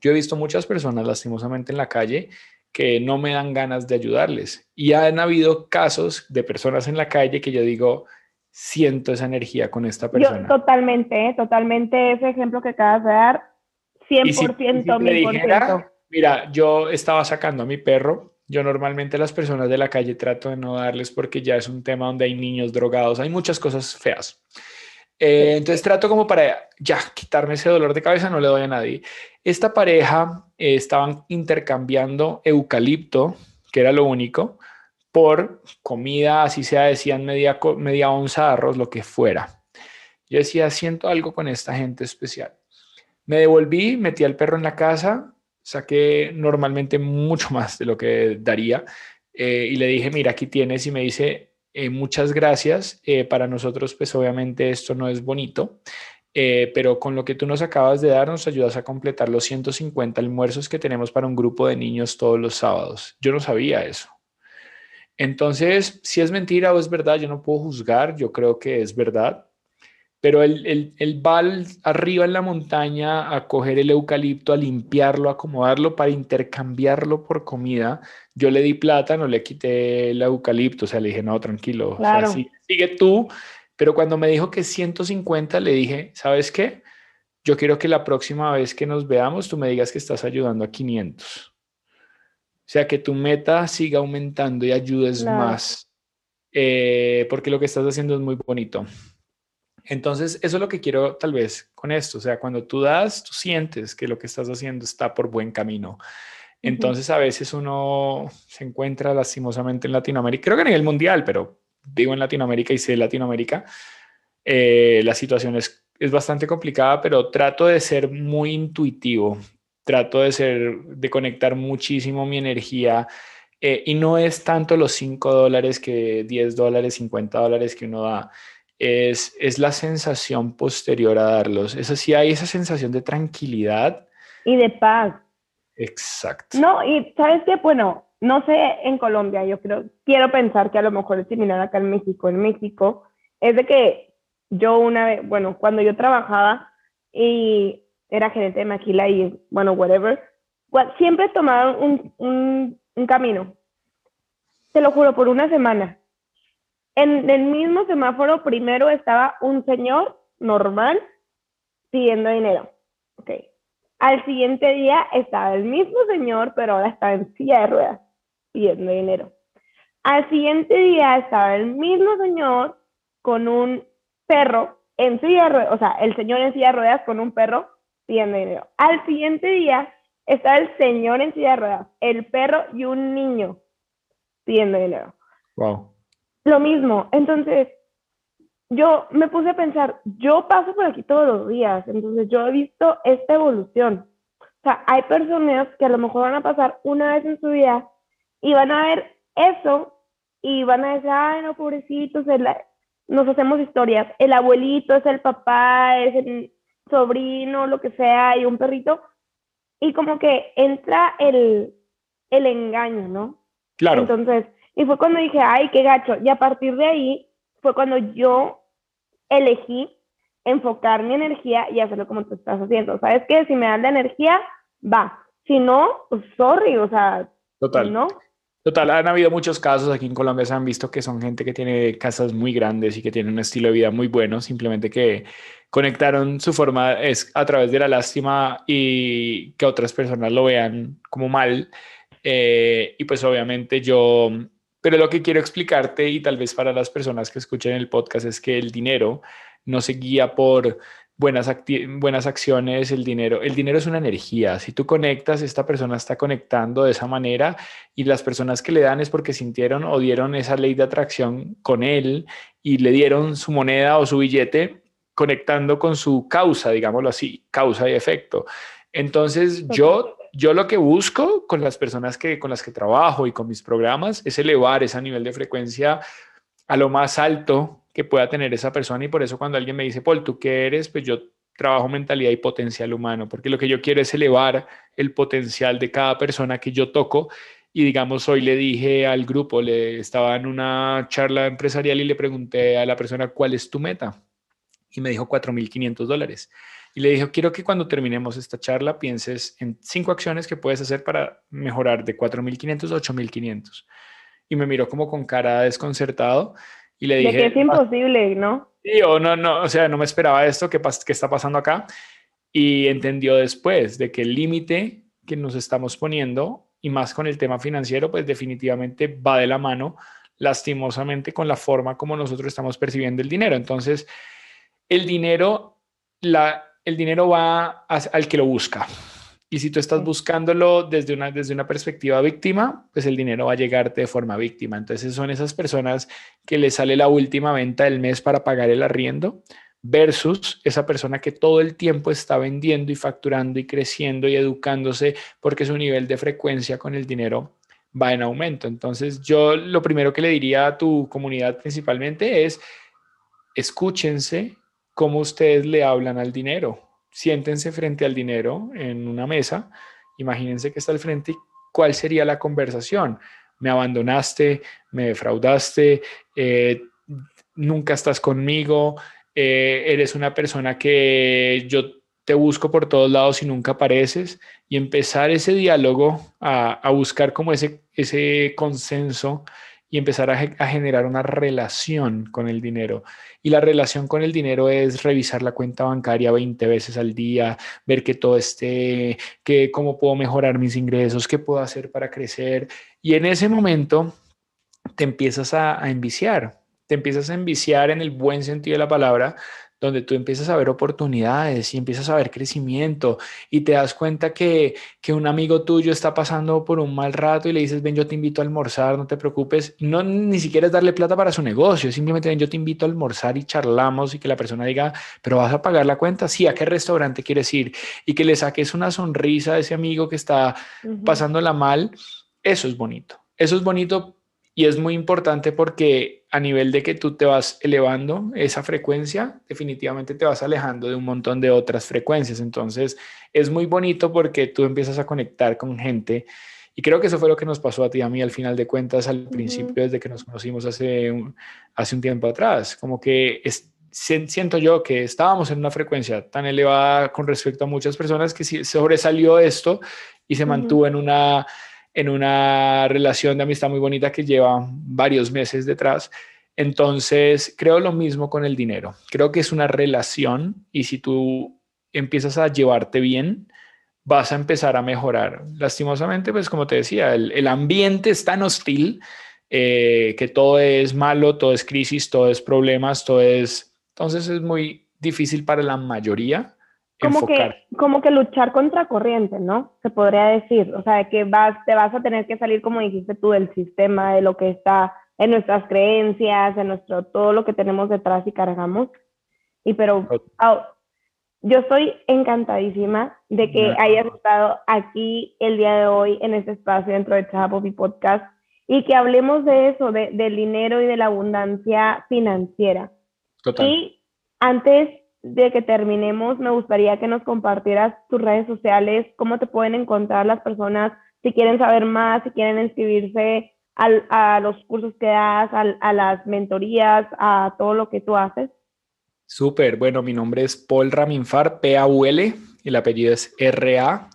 Speaker 2: yo he visto muchas personas lastimosamente en la calle que no me dan ganas de ayudarles. Y han habido casos de personas en la calle que yo digo, siento esa energía con esta persona.
Speaker 1: Yo, totalmente, ¿eh? totalmente ese ejemplo que acabas de dar, 100%,
Speaker 2: mira, yo estaba sacando a mi perro Yo normalmente a las personas de la calle trato de no darles porque ya es un tema donde hay niños drogados, hay muchas cosas feas. Eh, entonces trato como para ya quitarme ese dolor de cabeza, no le doy a nadie. Esta pareja eh, estaban intercambiando eucalipto, que era lo único, por comida, así sea, decían media, media onza de arroz, lo que fuera. Yo decía, siento algo con esta gente especial. Me devolví, metí al perro en la casa, saqué normalmente mucho más de lo que daría eh, y le dije, mira, aquí tienes y me dice, eh, muchas gracias. Eh, para nosotros, pues obviamente esto no es bonito, pero con lo que tú nos acabas de dar, nos ayudas a completar los 150 almuerzos que tenemos para un grupo de niños todos los sábados. Yo no sabía eso. Entonces, si es mentira o es verdad, yo no puedo juzgar, yo creo que es verdad pero él, va arriba en la montaña a coger el eucalipto, a limpiarlo, a acomodarlo para intercambiarlo por comida. Yo le di plata, no le quité el eucalipto, o sea, le dije, no, tranquilo, sigue, tú. Pero cuando me dijo que 150, le dije, ¿sabes qué? Yo quiero que la próxima vez que nos veamos, tú me digas que estás ayudando a 500. O sea, que tu meta siga aumentando y ayudes más, eh, porque lo que estás haciendo es muy bonito. Entonces, eso es lo que quiero tal vez con esto. O sea, cuando tú das, tú sientes que lo que estás haciendo está por buen camino. Entonces, a veces uno se encuentra lastimosamente en Latinoamérica, creo que a nivel mundial, pero digo en Latinoamérica y sé Latinoamérica, eh, la situación es, es bastante complicada, pero trato de ser muy intuitivo, trato de ser, de conectar muchísimo mi energía. Eh, y no es tanto los 5 dólares que 10 dólares, 50 dólares que uno da, es, es la sensación posterior a darlos. Es así, hay esa sensación de tranquilidad.
Speaker 1: Y de paz.
Speaker 2: Exacto.
Speaker 1: No, y sabes que, bueno, no sé en Colombia, yo creo, quiero pensar que a lo mejor es similar acá en México. En México es de que yo una vez, bueno, cuando yo trabajaba y era gerente de maquila y, bueno, whatever, siempre tomaban un, un, un camino. Te lo juro, por una semana en el mismo semáforo primero estaba un señor normal pidiendo dinero. Ok. Al siguiente día estaba el mismo señor, pero ahora estaba en silla de ruedas pidiendo dinero. Al siguiente día estaba el mismo señor con un perro en silla de ruedas, o sea, el señor en silla de ruedas con un perro pidiendo dinero. Al siguiente día estaba el señor en silla de ruedas, el perro y un niño pidiendo dinero.
Speaker 2: Wow
Speaker 1: lo mismo. Entonces, yo me puse a pensar, yo paso por aquí todos los días, entonces yo he visto esta evolución. O sea, hay personas que a lo mejor van a pasar una vez en su vida y van a ver eso y van a decir, ay, no, pobrecitos, nos hacemos historias. El abuelito es el papá, es el sobrino, lo que sea, y un perrito. Y como que entra el, el engaño, ¿no?
Speaker 2: Claro.
Speaker 1: Entonces, y fue cuando dije, ay, qué gacho. Y a partir de ahí fue cuando yo elegí enfocar mi energía y hacerlo como tú estás haciendo. ¿Sabes qué? Si me dan la energía, va. Si no, pues sorry, o sea,
Speaker 2: Total.
Speaker 1: ¿no?
Speaker 2: Total, han habido muchos casos aquí en Colombia, se han visto que son gente que tiene casas muy grandes y que tiene un estilo de vida muy bueno, simplemente que conectaron su forma es a través de la lástima y que otras personas lo vean como mal. Eh, y pues obviamente yo pero lo que quiero explicarte y tal vez para las personas que escuchen el podcast es que el dinero no se guía por buenas, buenas acciones, el dinero. El dinero es una energía. Si tú conectas, esta persona está conectando de esa manera y las personas que le dan es porque sintieron o dieron esa ley de atracción con él y le dieron su moneda o su billete conectando con su causa, digámoslo así, causa y efecto. Entonces yo yo lo que busco con las personas que, con las que trabajo y con mis programas es elevar ese nivel de frecuencia a lo más alto que pueda tener esa persona y por eso cuando alguien me dice, Paul, ¿tú qué eres? Pues yo trabajo mentalidad y potencial humano, porque lo que yo quiero es elevar el potencial de cada persona que yo toco y digamos, hoy le dije al grupo, le estaba en una charla empresarial y le pregunté a la persona, ¿cuál es tu meta? Y me dijo 4.500 dólares. Y le dije, quiero que cuando terminemos esta charla pienses en cinco acciones que puedes hacer para mejorar de 4.500 a 8.500. Y me miró como con cara desconcertado y le dije...
Speaker 1: que es imposible, ¿no?
Speaker 2: Sí, o no, no, o sea, no me esperaba esto, ¿qué, ¿qué está pasando acá? Y entendió después de que el límite que nos estamos poniendo y más con el tema financiero, pues definitivamente va de la mano lastimosamente con la forma como nosotros estamos percibiendo el dinero. Entonces, el dinero, la, el dinero va al que lo busca. Y si tú estás buscándolo desde una, desde una perspectiva víctima, pues el dinero va a llegarte de forma víctima. Entonces son esas personas que le sale la última venta del mes para pagar el arriendo versus esa persona que todo el tiempo está vendiendo y facturando y creciendo y educándose porque su nivel de frecuencia con el dinero va en aumento. Entonces yo lo primero que le diría a tu comunidad principalmente es escúchense cómo ustedes le hablan al dinero. Siéntense frente al dinero en una mesa, imagínense que está al frente y cuál sería la conversación. Me abandonaste, me defraudaste, eh, nunca estás conmigo, eh, eres una persona que yo te busco por todos lados y nunca apareces y empezar ese diálogo a, buscar como ese consenso y empezar a, generar una relación con el dinero. Y la relación con el dinero es revisar la cuenta bancaria 20 veces al día, ver que todo esté, que cómo puedo mejorar mis ingresos, qué puedo hacer para crecer. Y en ese momento te empiezas a, a enviciar, te empiezas a enviciar en el buen sentido de la palabra donde tú empiezas a ver oportunidades y empiezas a ver crecimiento y te das cuenta que, que un amigo tuyo está pasando por un mal rato y le dices, ven, yo te invito a almorzar, no te preocupes. No ni siquiera es darle plata para su negocio, simplemente ven, yo te invito a almorzar y charlamos y que la persona diga, pero vas a pagar la cuenta, sí, ¿a qué restaurante quieres ir? Y que le saques una sonrisa a ese amigo que está pasándola mal, eso es bonito. Eso es bonito y es muy importante porque a nivel de que tú te vas elevando esa frecuencia, definitivamente te vas alejando de un montón de otras frecuencias. Entonces es muy bonito porque tú empiezas a conectar con gente. Y creo que eso fue lo que nos pasó a ti y a mí al final de cuentas, al principio, desde que nos conocimos hace un, hace un tiempo atrás. Como que siento yo que estábamos en una frecuencia tan elevada con respecto a muchas personas que sobresalió esto y se mantuvo en una en una relación de amistad muy bonita que lleva varios meses detrás. Entonces, creo lo mismo con el dinero. Creo que es una relación y si tú empiezas a llevarte bien, vas a empezar a mejorar. Lastimosamente, pues como te decía, el, ambiente es tan hostil eh, que todo es malo, todo es crisis, todo es problemas, todo es... Entonces es muy difícil para la mayoría
Speaker 1: como que, como que luchar contra corriente, ¿no? Se podría decir, o sea, que vas, te vas a tener que salir, como dijiste tú, del sistema, de lo que está en nuestras creencias, en nuestro, todo lo que tenemos detrás y cargamos. Y pero yo estoy encantadísima de que hayas estado aquí el día de hoy en este espacio dentro de Chapo y Podcast y que hablemos de eso, de, del dinero y de la abundancia financiera. Total. Y antes de que terminemos, me gustaría que nos compartieras tus redes sociales, cómo te pueden encontrar las personas, si quieren saber más, si quieren inscribirse a los cursos que das, a, las mentorías, a todo lo que tú haces.
Speaker 2: Súper, bueno, mi nombre es Paul Raminfar, P-A-U-L, el apellido es R-A-M-I-N-F-A-R,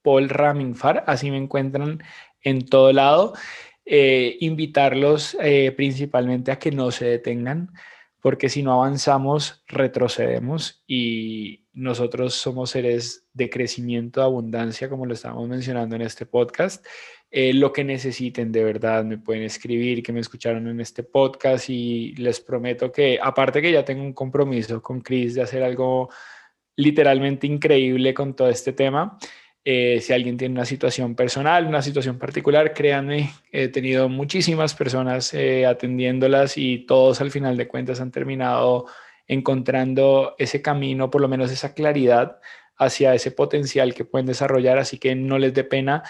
Speaker 2: Paul Raminfar, así me encuentran en todo lado. Eh, invitarlos eh, principalmente a que no se detengan, porque si no avanzamos, retrocedemos y nosotros somos seres de crecimiento, de abundancia, como lo estábamos mencionando en este podcast. Eh, lo que necesiten de verdad, me pueden escribir que me escucharon en este podcast y les prometo que, aparte que ya tengo un compromiso con Chris de hacer algo literalmente increíble con todo este tema, eh, si alguien tiene una situación personal, una situación particular, créanme, he tenido muchísimas personas eh, atendiéndolas y todos al final de cuentas han terminado encontrando ese camino, por lo menos esa claridad hacia ese potencial que pueden desarrollar, así que no les dé pena.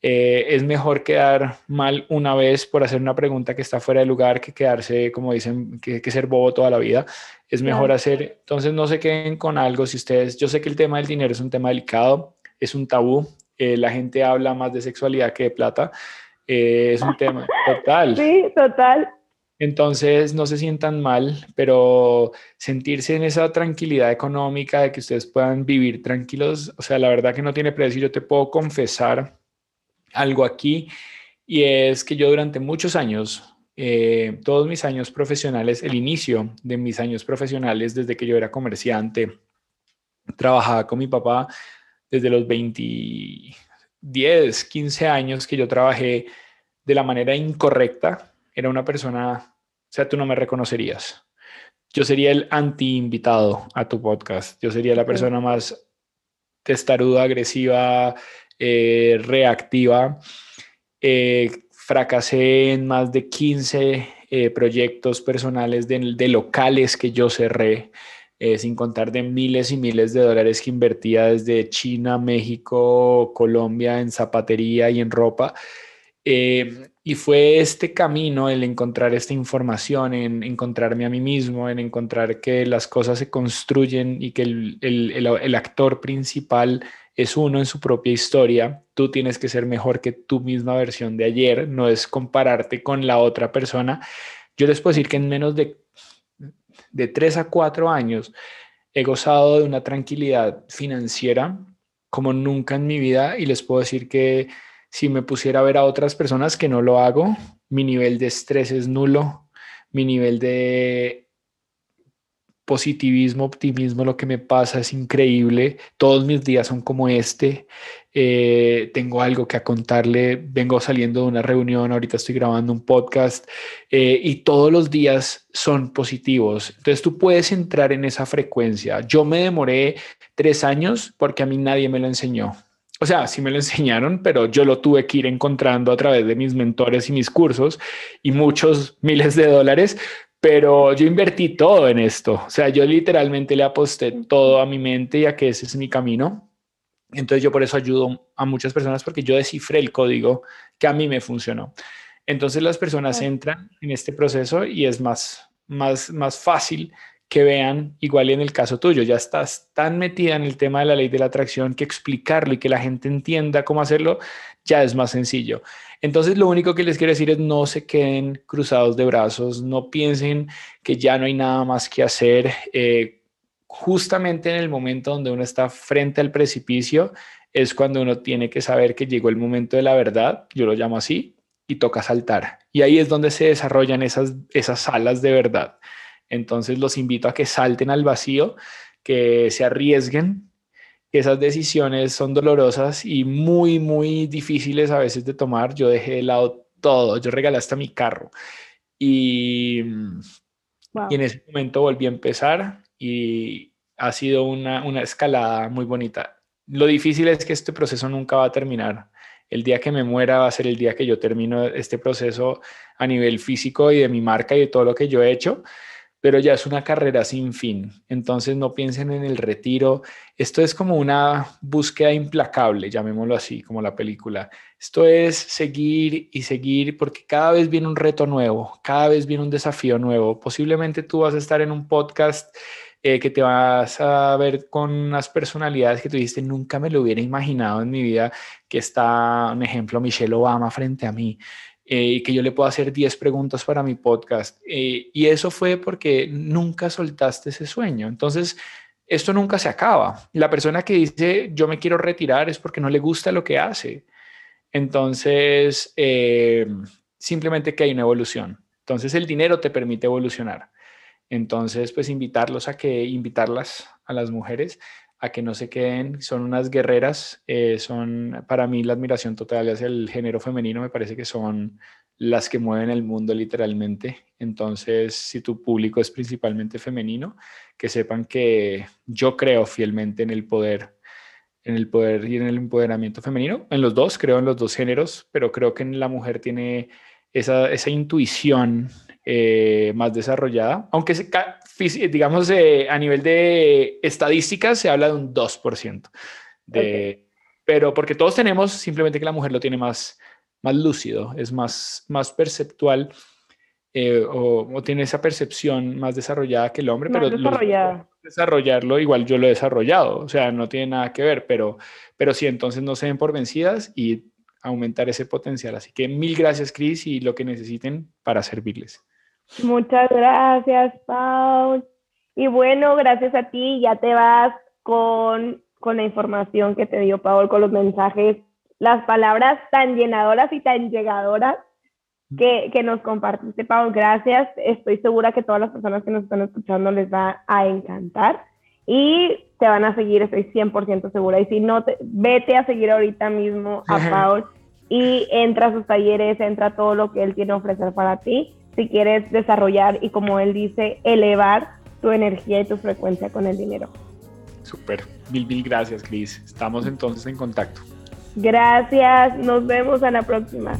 Speaker 2: Eh, es mejor quedar mal una vez por hacer una pregunta que está fuera de lugar que quedarse, como dicen, que, que ser bobo toda la vida. Es mejor hacer, entonces no se queden con algo. Si ustedes, yo sé que el tema del dinero es un tema delicado, es un tabú. Eh, la gente habla más de sexualidad que de plata. Eh, es un tema total.
Speaker 1: Sí, total.
Speaker 2: Entonces, no se sientan mal, pero sentirse en esa tranquilidad económica de que ustedes puedan vivir tranquilos, o sea, la verdad que no tiene precio. Yo te puedo confesar algo aquí y es que yo durante muchos años, eh, todos mis años profesionales, el inicio de mis años profesionales, desde que yo era comerciante, trabajaba con mi papá, desde los 20, 10, 15 años que yo trabajé de la manera incorrecta, era una persona, o sea, tú no me reconocerías. Yo sería el anti-invitado a tu podcast. Yo sería la persona más testaruda, agresiva, eh, reactiva. Eh, fracasé en más de 15 eh, proyectos personales de, locales que yo cerré, sin contar de miles y miles de dólares que invertía desde China, México, Colombia en zapatería y en ropa. y fue este camino, el encontrar esta información, en encontrarme a mí mismo, en encontrar que las cosas se construyen y que el, el, el actor principal es uno en su propia historia, tú tienes que ser mejor que tu misma versión de ayer, no es compararte con la otra persona. Yo les puedo decir que en menos de, de tres a cuatro años he gozado de una tranquilidad financiera como nunca en mi vida y les puedo decir que si me pusiera a ver a otras personas que no lo hago, mi nivel de estrés es nulo, mi nivel de positivismo, optimismo, lo que me pasa es increíble. Todos mis días son como este. Eh, tengo algo que contarle. Vengo saliendo de una reunión, ahorita estoy grabando un podcast eh, y todos los días son positivos. Entonces tú puedes entrar en esa frecuencia. Yo me demoré tres años porque a mí nadie me lo enseñó. O sea, sí me lo enseñaron, pero yo lo tuve que ir encontrando a través de mis mentores y mis cursos y muchos miles de dólares, pero yo invertí todo en esto. O sea, yo literalmente le aposté todo a mi mente y a que ese es mi camino. Entonces yo por eso ayudo a muchas personas porque yo descifré el código que a mí me funcionó. Entonces las personas entran en este proceso y es más, más, más fácil que vean, igual en el caso tuyo, ya estás tan metida en el tema de la ley de la atracción que explicarlo y que la gente entienda cómo hacerlo ya es más sencillo. Entonces, lo único que les quiero decir es no se queden cruzados de brazos, no piensen que ya no hay nada más que hacer. Eh, justamente en el momento donde uno está frente al precipicio es cuando uno tiene que saber que llegó el momento de la verdad, yo lo llamo así, y toca saltar. Y ahí es donde se desarrollan esas, esas alas de verdad. Entonces los invito a que salten al vacío, que se arriesguen. Esas decisiones son dolorosas y muy, muy difíciles a veces de tomar. Yo dejé de lado todo, yo regalé hasta mi carro. Y, y en ese momento volví a empezar y ha sido una, una escalada muy bonita. Lo difícil es que este proceso nunca va a terminar. El día que me muera va a ser el día que yo termino este proceso a nivel físico y de mi marca y de todo lo que yo he hecho pero ya es una carrera sin fin. Entonces no piensen en el retiro. Esto es como una búsqueda implacable, llamémoslo así, como la película. Esto es seguir y seguir porque cada vez viene un reto nuevo, cada vez viene un desafío nuevo. Posiblemente tú vas a estar en un podcast eh, que te vas a ver con unas personalidades que tú dijiste, nunca me lo hubiera imaginado en mi vida, que está, un ejemplo, Michelle Obama frente a mí. Eh, y que yo le puedo hacer 10 preguntas para mi podcast. Eh, y eso fue porque nunca soltaste ese sueño. Entonces, esto nunca se acaba. La persona que dice yo me quiero retirar es porque no le gusta lo que hace. Entonces, simplemente que hay una evolución. Entonces, el dinero te permite evolucionar. Entonces, pues invitarlos a que, invitarlas a las mujeres a que no se queden, son unas guerreras, eh, son para mí la admiración total hacia el género femenino, me parece que son las que mueven el mundo literalmente. Entonces, si tu público es principalmente femenino, que sepan que yo creo fielmente en el poder, en el poder y en el empoderamiento femenino, en los dos, creo en los dos géneros, pero creo que la mujer tiene esa, esa intuición eh, más desarrollada, aunque se, digamos, eh, a nivel de estadísticas se habla de un 2%. De, Pero porque todos tenemos, simplemente que la mujer lo tiene más, más lúcido, es más, más perceptual eh, o, tiene esa percepción más desarrollada que el hombre, pero desarrollarlo igual yo lo he desarrollado, o sea, no tiene nada que ver, pero, pero sí, entonces no se den por vencidas y aumentar ese potencial. Así que mil gracias, Cris, y lo que necesiten para servirles.
Speaker 1: Muchas gracias, Paul. Y bueno, gracias a ti, ya te vas con, con la información que te dio Paul, con los mensajes, las palabras tan llenadoras y tan llegadoras que, que, nos compartiste, Paul. Gracias. Estoy segura que todas las personas que nos están escuchando les va a encantar. Y te van a seguir, estoy 100% segura. Y si no, te, vete a seguir ahorita mismo a Paul y entra a sus talleres, entra a todo lo que él tiene a ofrecer para ti si quieres desarrollar y como él dice, elevar tu energía y tu frecuencia con el dinero.
Speaker 2: Super, mil, mil gracias, Cris. Estamos entonces en contacto.
Speaker 1: Gracias, nos vemos a la próxima.